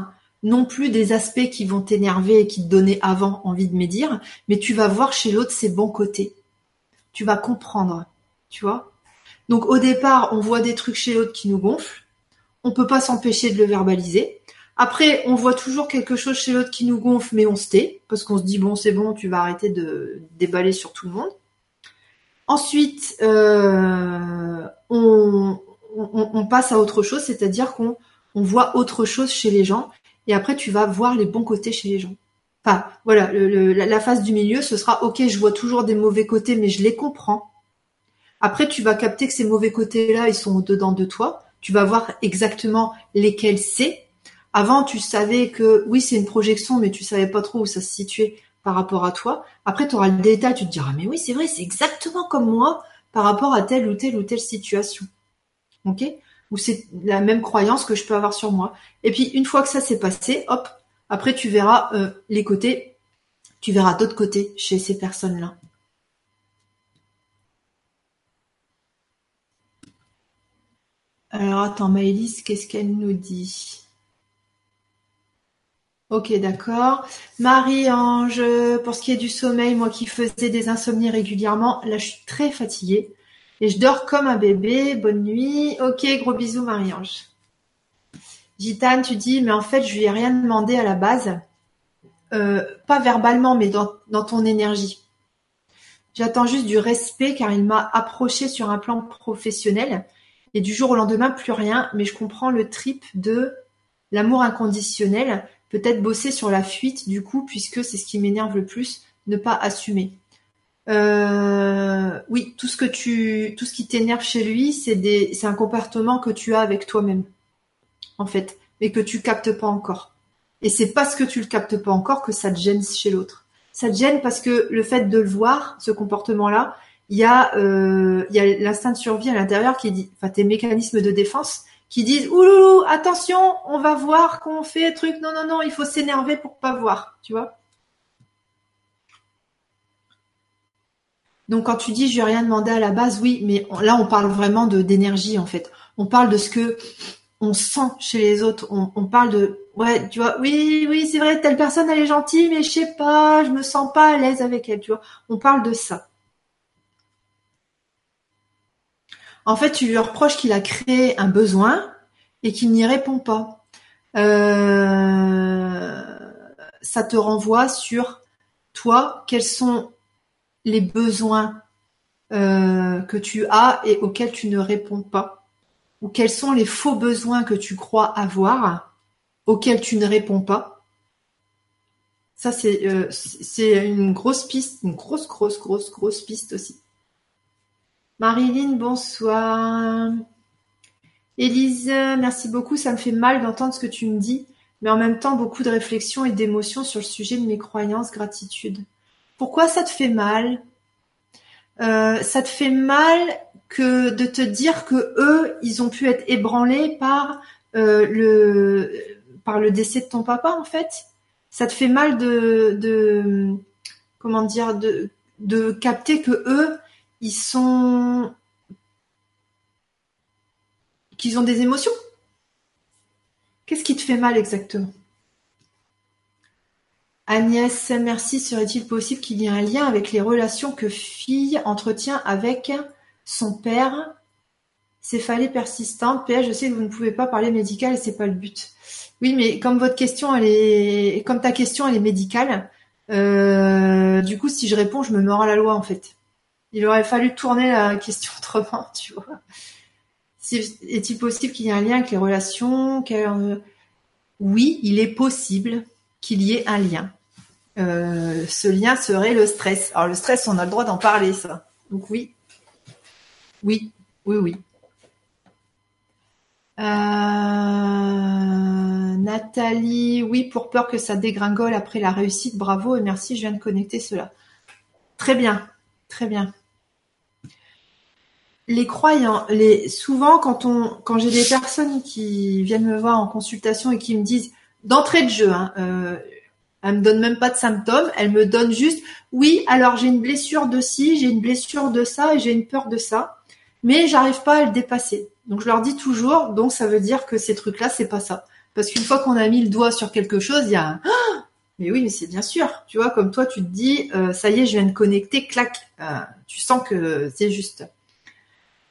non plus des aspects qui vont t'énerver et qui te donnaient avant envie de médire, mais tu vas voir chez l'autre ses bons côtés. Tu vas comprendre, tu vois. Donc au départ, on voit des trucs chez l'autre qui nous gonflent. On peut pas s'empêcher de le verbaliser. Après, on voit toujours quelque chose chez l'autre qui nous gonfle, mais on se tait parce qu'on se dit bon, c'est bon, tu vas arrêter de déballer sur tout le monde. Ensuite, euh, on, passe à autre chose, c'est-à-dire qu'on on voit autre chose chez les gens et après tu vas voir les bons côtés chez les gens. Enfin, voilà, la phase du milieu, ce sera ok, je vois toujours des mauvais côtés, mais je les comprends. Après, tu vas capter que ces mauvais côtés-là, ils sont dedans de toi. Tu vas voir exactement lesquels c'est. Avant, tu savais que oui, c'est une projection, mais tu savais pas trop où ça se situait par rapport à toi. Après, tu auras le détail, tu te diras, mais oui, c'est vrai, c'est exactement comme moi par rapport à telle ou telle ou telle situation. Ok? Ou c'est la même croyance que je peux avoir sur moi. Et puis, une fois que ça s'est passé, hop, après, tu verras euh, les côtés, tu verras d'autres côtés chez ces personnes-là. Alors, attends, Maëlys, qu'est-ce qu'elle nous dit? Ok, d'accord. Marie-Ange, pour ce qui est du sommeil, moi qui faisais des insomnies régulièrement, là je suis très fatiguée et je dors comme un bébé. Bonne nuit. Ok, gros bisous Marie-Ange. Gitane, tu dis, mais en fait je lui ai rien demandé à la base, euh, pas verbalement, mais dans, ton énergie. J'attends juste du respect car il m'a approché sur un plan professionnel. Et du jour au lendemain plus rien, mais je comprends le trip de l'amour inconditionnel. Peut-être bosser sur la fuite du coup, puisque c'est ce qui m'énerve le plus, ne pas assumer. Euh, oui, tout ce que tu, tout ce qui t'énerve chez lui, c'est c'est un comportement que tu as avec toi-même, en fait, mais que tu captes pas encore. Et c'est parce que tu le captes pas encore que ça te gêne chez l'autre. Ça te gêne parce que le fait de le voir, ce comportement-là, il y a, euh, l'instinct de survie à l'intérieur qui dit, enfin tes mécanismes de défense qui disent ouloulou, attention, on va voir qu'on fait truc. Non, non, non, il faut s'énerver pour pas voir, tu vois. Donc quand tu dis je vais rien demander à la base, oui, mais là on parle vraiment d'énergie en fait. On parle de ce que on sent chez les autres. On, parle de ouais, tu vois, oui, oui, c'est vrai, telle personne elle est gentille, mais je sais pas, je me sens pas à l'aise avec elle, tu vois. On parle de ça. En fait, tu lui reproches qu'il a créé un besoin et qu'il n'y répond pas. Euh, ça te renvoie sur toi, quels sont les besoins euh, que tu as et auxquels tu ne réponds pas, ou quels sont les faux besoins que tu crois avoir auxquels tu ne réponds pas. Ça, c'est euh, une grosse piste, une grosse, grosse, grosse, grosse piste aussi. Marilyn, bonsoir. Élise, merci beaucoup. Ça me fait mal d'entendre ce que tu me dis, mais en même temps, beaucoup de réflexion et d'émotions sur le sujet de mes croyances, gratitude. Pourquoi ça te fait mal? Euh, Ça te fait mal que de te dire que eux, ils ont pu être ébranlés par euh, le par le décès de ton papa, en fait. Ça te fait mal de, de comment dire de de capter que eux ils sont qu'ils ont des émotions. Qu'est-ce qui te fait mal exactement? Agnès, merci. Serait-il possible qu'il y ait un lien avec les relations que fille entretient avec son père Céphalée persistante. PS, je sais que vous ne pouvez pas parler médical et c'est pas le but. Oui, mais comme votre question, elle est, comme ta question, elle est médicale. Euh, du coup, si je réponds, je me mords à la loi en fait. Il aurait fallu tourner la question autrement, tu vois. Est-il possible qu'il y ait un lien avec les relations Oui, il est possible qu'il y ait un lien. Euh, ce lien serait le stress. Alors le stress, on a le droit d'en parler, ça. Donc oui, oui, oui, oui. Euh, Nathalie, oui, pour peur que ça dégringole après la réussite, bravo et merci, je viens de connecter cela. Très bien, très bien les croyants, les souvent quand j'ai des personnes qui viennent me voir en consultation et qui me disent d'entrée de jeu, hein, euh, Elle me donne même pas de symptômes. Elle me donne juste, oui, alors j'ai une blessure de ci, j'ai une blessure de ça et j'ai une peur de ça, mais j'arrive pas à le dépasser. Donc je leur dis toujours, donc ça veut dire que ces trucs-là, c'est pas ça. Parce qu'une fois qu'on a mis le doigt sur quelque chose, il y a un mais oui, mais c'est bien sûr. Tu vois, comme toi, tu te dis, euh, ça y est, je viens de connecter, clac. Euh, tu sens que c'est juste.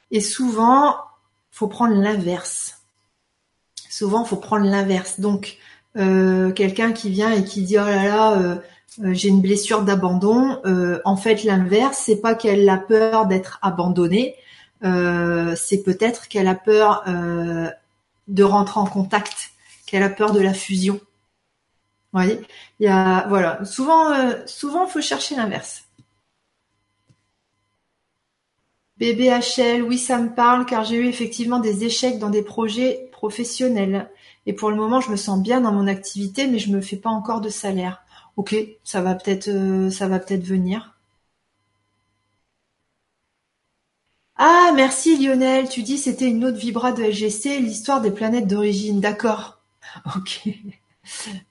Et souvent, faut prendre l'inverse. Souvent, faut prendre l'inverse. Donc, euh, quelqu'un qui vient et qui dit, oh là là, j'ai une blessure d'abandon. en fait, l'inverse, c'est pas qu'elle a peur d'être abandonnée. C'est peut-être qu'elle a peur de rentrer en contact, qu'elle a peur de la fusion voyez? Il y a, voilà. Souvent, euh, souvent, faut chercher l'inverse. BBHL, oui, ça me parle car j'ai eu effectivement des échecs dans des projets professionnels. Et pour le moment, je me sens bien dans mon activité, mais je me fais pas encore de salaire. Ok, ça va peut-être, euh, ça va peut-être venir. Ah, merci Lionel. Tu dis c'était une autre vibra de LGC, l'histoire des planètes d'origine. D'accord. Ok.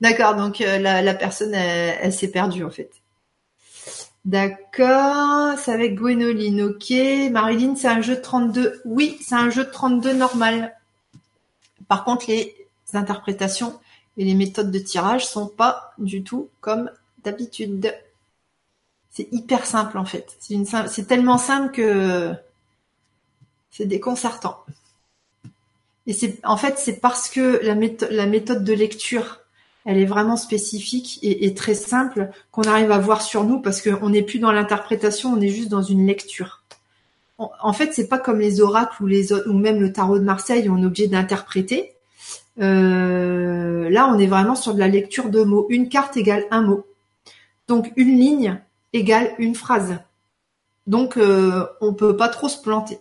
D'accord, donc euh, la, personne, elle, s'est perdue en fait. D'accord, c'est avec Gwenoline, ok. Marilyn, c'est un jeu de 32. Oui, c'est un jeu de 32 normal. Par contre, les interprétations et les méthodes de tirage sont pas du tout comme d'habitude. C'est hyper simple en fait. C'est tellement simple que c'est déconcertant. Et c'est en fait c'est parce que la, méthode de lecture elle est vraiment spécifique et, très simple qu'on arrive à voir sur nous parce qu'on n'est plus dans l'interprétation, on est juste dans une lecture. En, fait, c'est pas comme les oracles ou les ou même le tarot de Marseille où on est obligé d'interpréter. Euh, là, on est vraiment sur de la lecture de mots. Une carte égale un mot. Donc une ligne égale une phrase. Donc euh, on peut pas trop se planter.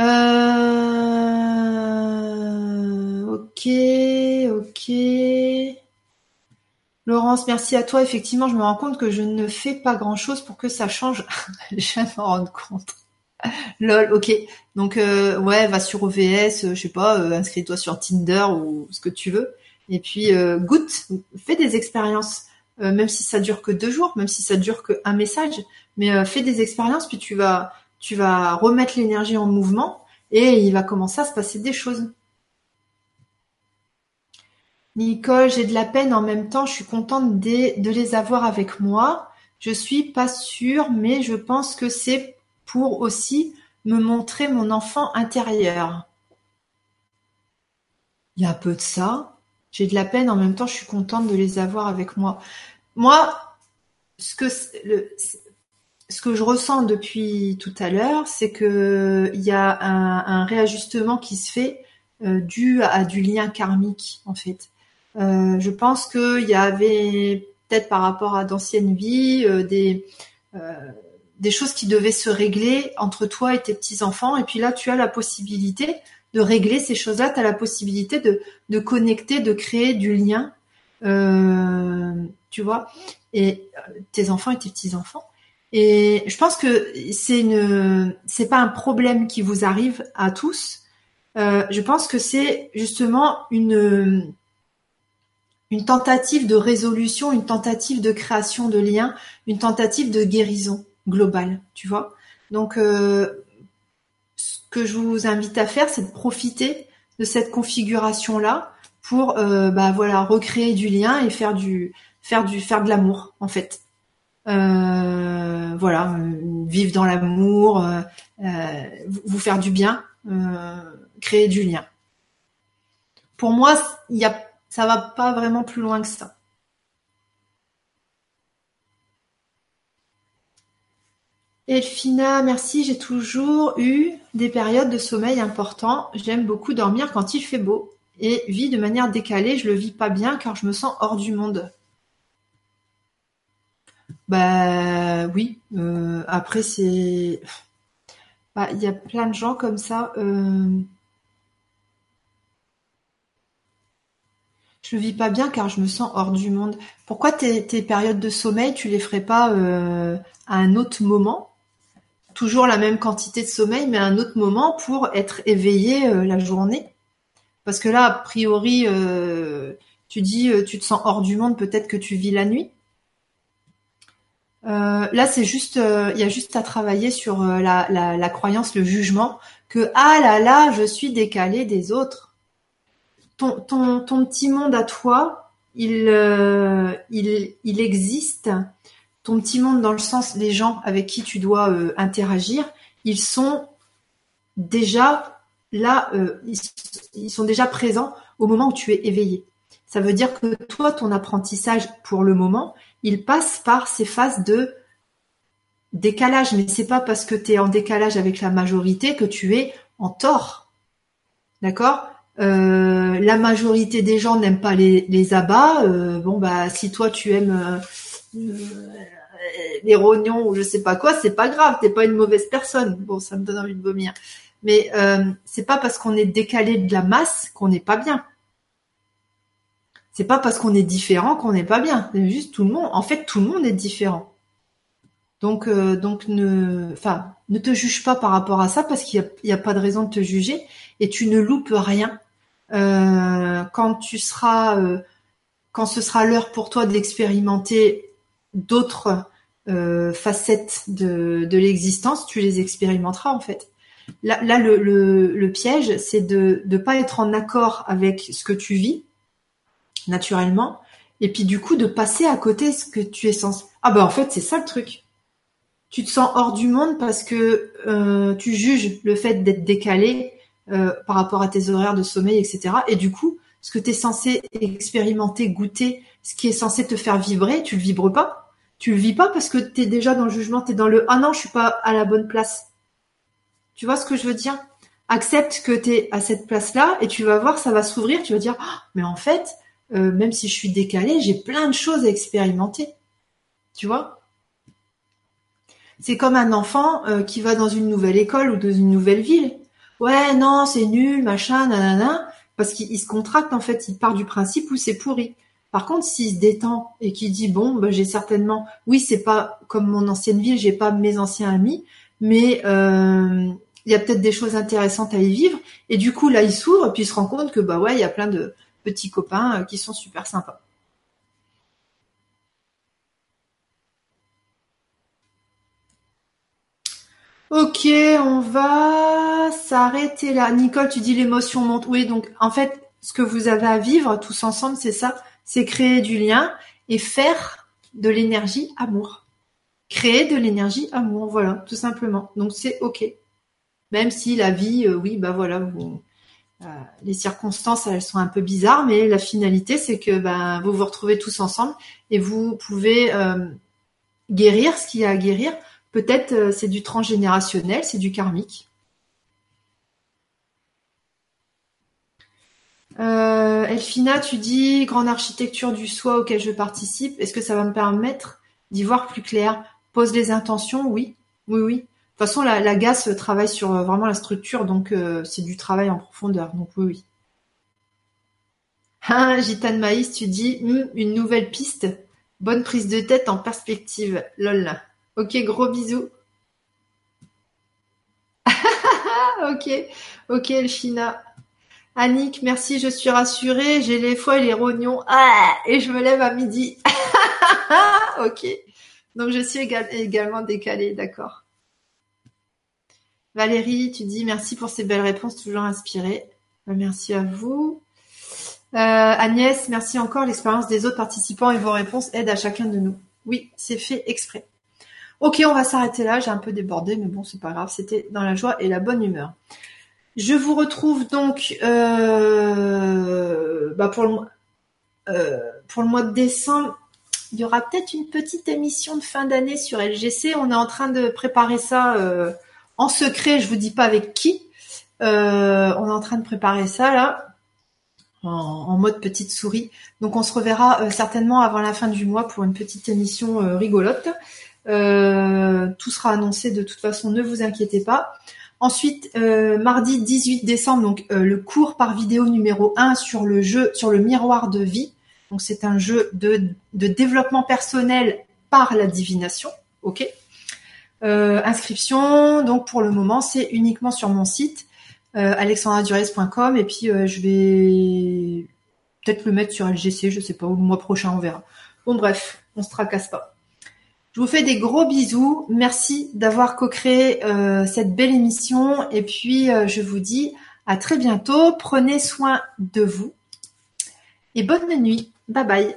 Euh... Ok, ok. Laurence, merci à toi. Effectivement, je me rends compte que je ne fais pas grand-chose pour que ça change. je de m'en rendre compte. Lol, ok. Donc euh, ouais, va sur OVS, euh, je sais pas, euh, inscris-toi sur Tinder ou ce que tu veux. Et puis goûte, fais des expériences, même si ça dure que deux jours, même si ça dure que un message, mais fais des expériences, puis tu vas, tu vas remettre l'énergie en mouvement et il va commencer à se passer des choses. Nicole, j'ai de la peine en même temps, je suis contente de les avoir avec moi. Je suis pas sûre, mais je pense que c'est pour aussi me montrer mon enfant intérieur. Il y a un peu de ça. J'ai de la peine en même temps, je suis contente de les avoir avec moi. Moi, ce que ce que je ressens depuis tout à l'heure, c'est que il y a un, réajustement qui se fait euh, dû à, du lien karmique en fait. Euh, je pense qu'il y avait peut-être par rapport à d'anciennes vies euh, des euh, des choses qui devaient se régler entre toi et tes petits enfants. Et puis là, tu as la possibilité de régler ces choses-là. Tu as la possibilité de de connecter, de créer du lien. tu vois et tes enfants et tes petits enfants. Et je pense que c'est une, c'est pas un problème qui vous arrive à tous. Euh, je pense que c'est justement une une tentative de résolution, une tentative de création de liens, une tentative de guérison globale, tu vois. Donc, euh, ce que je vous invite à faire, c'est de profiter de cette configuration-là pour, euh, bah voilà, recréer du lien et faire du, faire du, faire de l'amour, en fait. Euh, voilà, vivre dans l'amour, vous faire du bien, créer du lien. Pour moi, y a ça va pas vraiment plus loin que ça. Elfina, merci. J'ai toujours eu des périodes de sommeil importants. J'aime beaucoup dormir quand il fait beau et vis de manière décalée. Je le vis pas bien car je me sens hors du monde. Bah oui. Euh, après c'est, bah, il y a plein de gens comme ça. Euh, Je le vis pas bien car je me sens hors du monde. Pourquoi tes, périodes de sommeil, tu les ferais pas euh, à un autre moment? Toujours la même quantité de sommeil, mais à un autre moment pour être éveillé la journée? Parce que là, a priori, tu dis, tu te sens hors du monde, peut-être que tu vis la nuit? Là, c'est juste, il y a juste à travailler sur la, la, croyance, le jugement, que ah là là, je suis décalé des autres. Ton, ton, ton petit monde à toi, il, il, il existe ton petit monde dans le sens des gens avec qui tu dois euh, interagir, ils sont déjà là, euh, ils, sont déjà présents au moment où tu es éveillé. Ça veut dire que toi, ton apprentissage pour le moment, il passe par ces phases de décalage, mais c'est pas parce que tu es en décalage avec la majorité que tu es en tort. D'accord? Euh, La majorité des gens n'aiment pas les, les abats. bon bah si toi tu aimes les rognons ou je sais pas quoi, c'est pas grave, t'es pas une mauvaise personne. Bon, ça me donne envie de vomir. Mais euh, c'est pas parce qu'on est décalé de la masse qu'on n'est pas bien. C'est pas parce qu'on est différent qu'on n'est pas bien. C'est juste tout le monde. En fait, tout le monde est différent. Donc, euh, donc ne, enfin, ne te juge pas par rapport à ça parce qu'il n'y a, pas de raison de te juger et tu ne loupes rien. Euh, quand tu seras, quand ce sera l'heure pour toi d'expérimenter d'autres euh, facettes de, l'existence, tu les expérimenteras en fait. Là, là le piège, c'est de ne pas être en accord avec ce que tu vis naturellement, et puis du coup de passer à côté ce que tu es censé. Ah bah en fait c'est ça le truc. Tu te sens hors du monde parce que euh, tu juges le fait d'être décalé euh, par rapport à tes horaires de sommeil, etc. Et du coup, ce que tu es censé expérimenter, goûter, ce qui est censé te faire vibrer, tu le vibres pas tu le vis pas parce que tu es déjà dans le jugement, tu es dans le ah non, je suis pas à la bonne place. Tu vois ce que je veux dire? Accepte que tu es à cette place-là et tu vas voir, ça va s'ouvrir, tu vas dire ah, mais en fait, euh, même si je suis décalé, j'ai plein de choses à expérimenter. Tu vois? C'est comme un enfant euh, qui va dans une nouvelle école ou dans une nouvelle ville. Ouais, non, c'est nul, machin, nanana, parce qu'il se contracte en fait, il part du principe où c'est pourri. Par contre, s'il se détend et qu'il dit bon, bah, j'ai certainement, oui, c'est pas comme mon ancienne ville, j'ai pas mes anciens amis, mais euh, il y a peut-être des choses intéressantes à y vivre. Et du coup, là, il s'ouvre puis il se rend compte que bah ouais, il y a plein de petits copains euh, qui sont super sympas. Ok, on va s'arrêter là. Nicole, tu dis l'émotion monte. Oui, donc en fait, ce que vous avez à vivre tous ensemble, c'est ça c'est créer du lien et faire de l'énergie amour. Créer de l'énergie amour, voilà, tout simplement. Donc c'est ok. Même si la vie, euh, oui, bah voilà, euh, les circonstances, elles sont un peu bizarres, mais la finalité, c'est que bah, vous vous retrouvez tous ensemble et vous pouvez euh, guérir ce qu'il y a à guérir. Peut-être c'est du transgénérationnel, c'est du karmique. Euh, Elfina, tu dis grande architecture du soi auquel je participe. Est-ce que ça va me permettre d'y voir plus clair? Pose les intentions, oui, oui, oui. De toute façon, la, la GAS travaille sur euh, vraiment la structure, donc euh, c'est du travail en profondeur, donc oui, oui. Ah, Gitane Maïs, tu dis hmm, une nouvelle piste. Bonne prise de tête en perspective. Lol. Ok, gros bisous. ok, ok, Elfina. Annick, merci, je suis rassurée. J'ai les foies et les rognons. Ah, et je me lève à midi. ok. Donc je suis également décalée, d'accord. Valérie, tu dis merci pour ces belles réponses, toujours inspirées. Euh, merci à vous. Euh, Agnès, merci encore. L'expérience des autres participants et vos réponses aident à chacun de nous. Oui, c'est fait exprès. Ok, on va s'arrêter là. J'ai un peu débordé, mais bon, c'est pas grave. C'était dans la joie et la bonne humeur. Je vous retrouve donc euh, bah, pour, le, mois de décembre. Il y aura peut-être une petite émission de fin d'année sur LGC. On est en train de préparer ça en secret. Je vous dis pas avec qui. on est en train de préparer ça là en, mode petite souris. Donc on se reverra certainement avant la fin du mois pour une petite émission rigolote. tout sera annoncé de toute façon. Ne vous inquiétez pas. Ensuite, euh, mardi 18 décembre, donc euh, le cours par vidéo numéro 1 sur le jeu, sur le miroir de vie. Donc c'est un jeu de, développement personnel par la divination. Ok? Euh, inscription, donc pour le moment, c'est uniquement sur mon site. euh, et puis euh, je vais peut-être le mettre sur LGC, je sais pas, ou le mois prochain on verra. Bon bref, on se tracasse pas. Je vous fais des gros bisous. Merci d'avoir co-créé euh, cette belle émission et puis je vous dis à très bientôt. Prenez soin de vous et bonne nuit. Bye bye.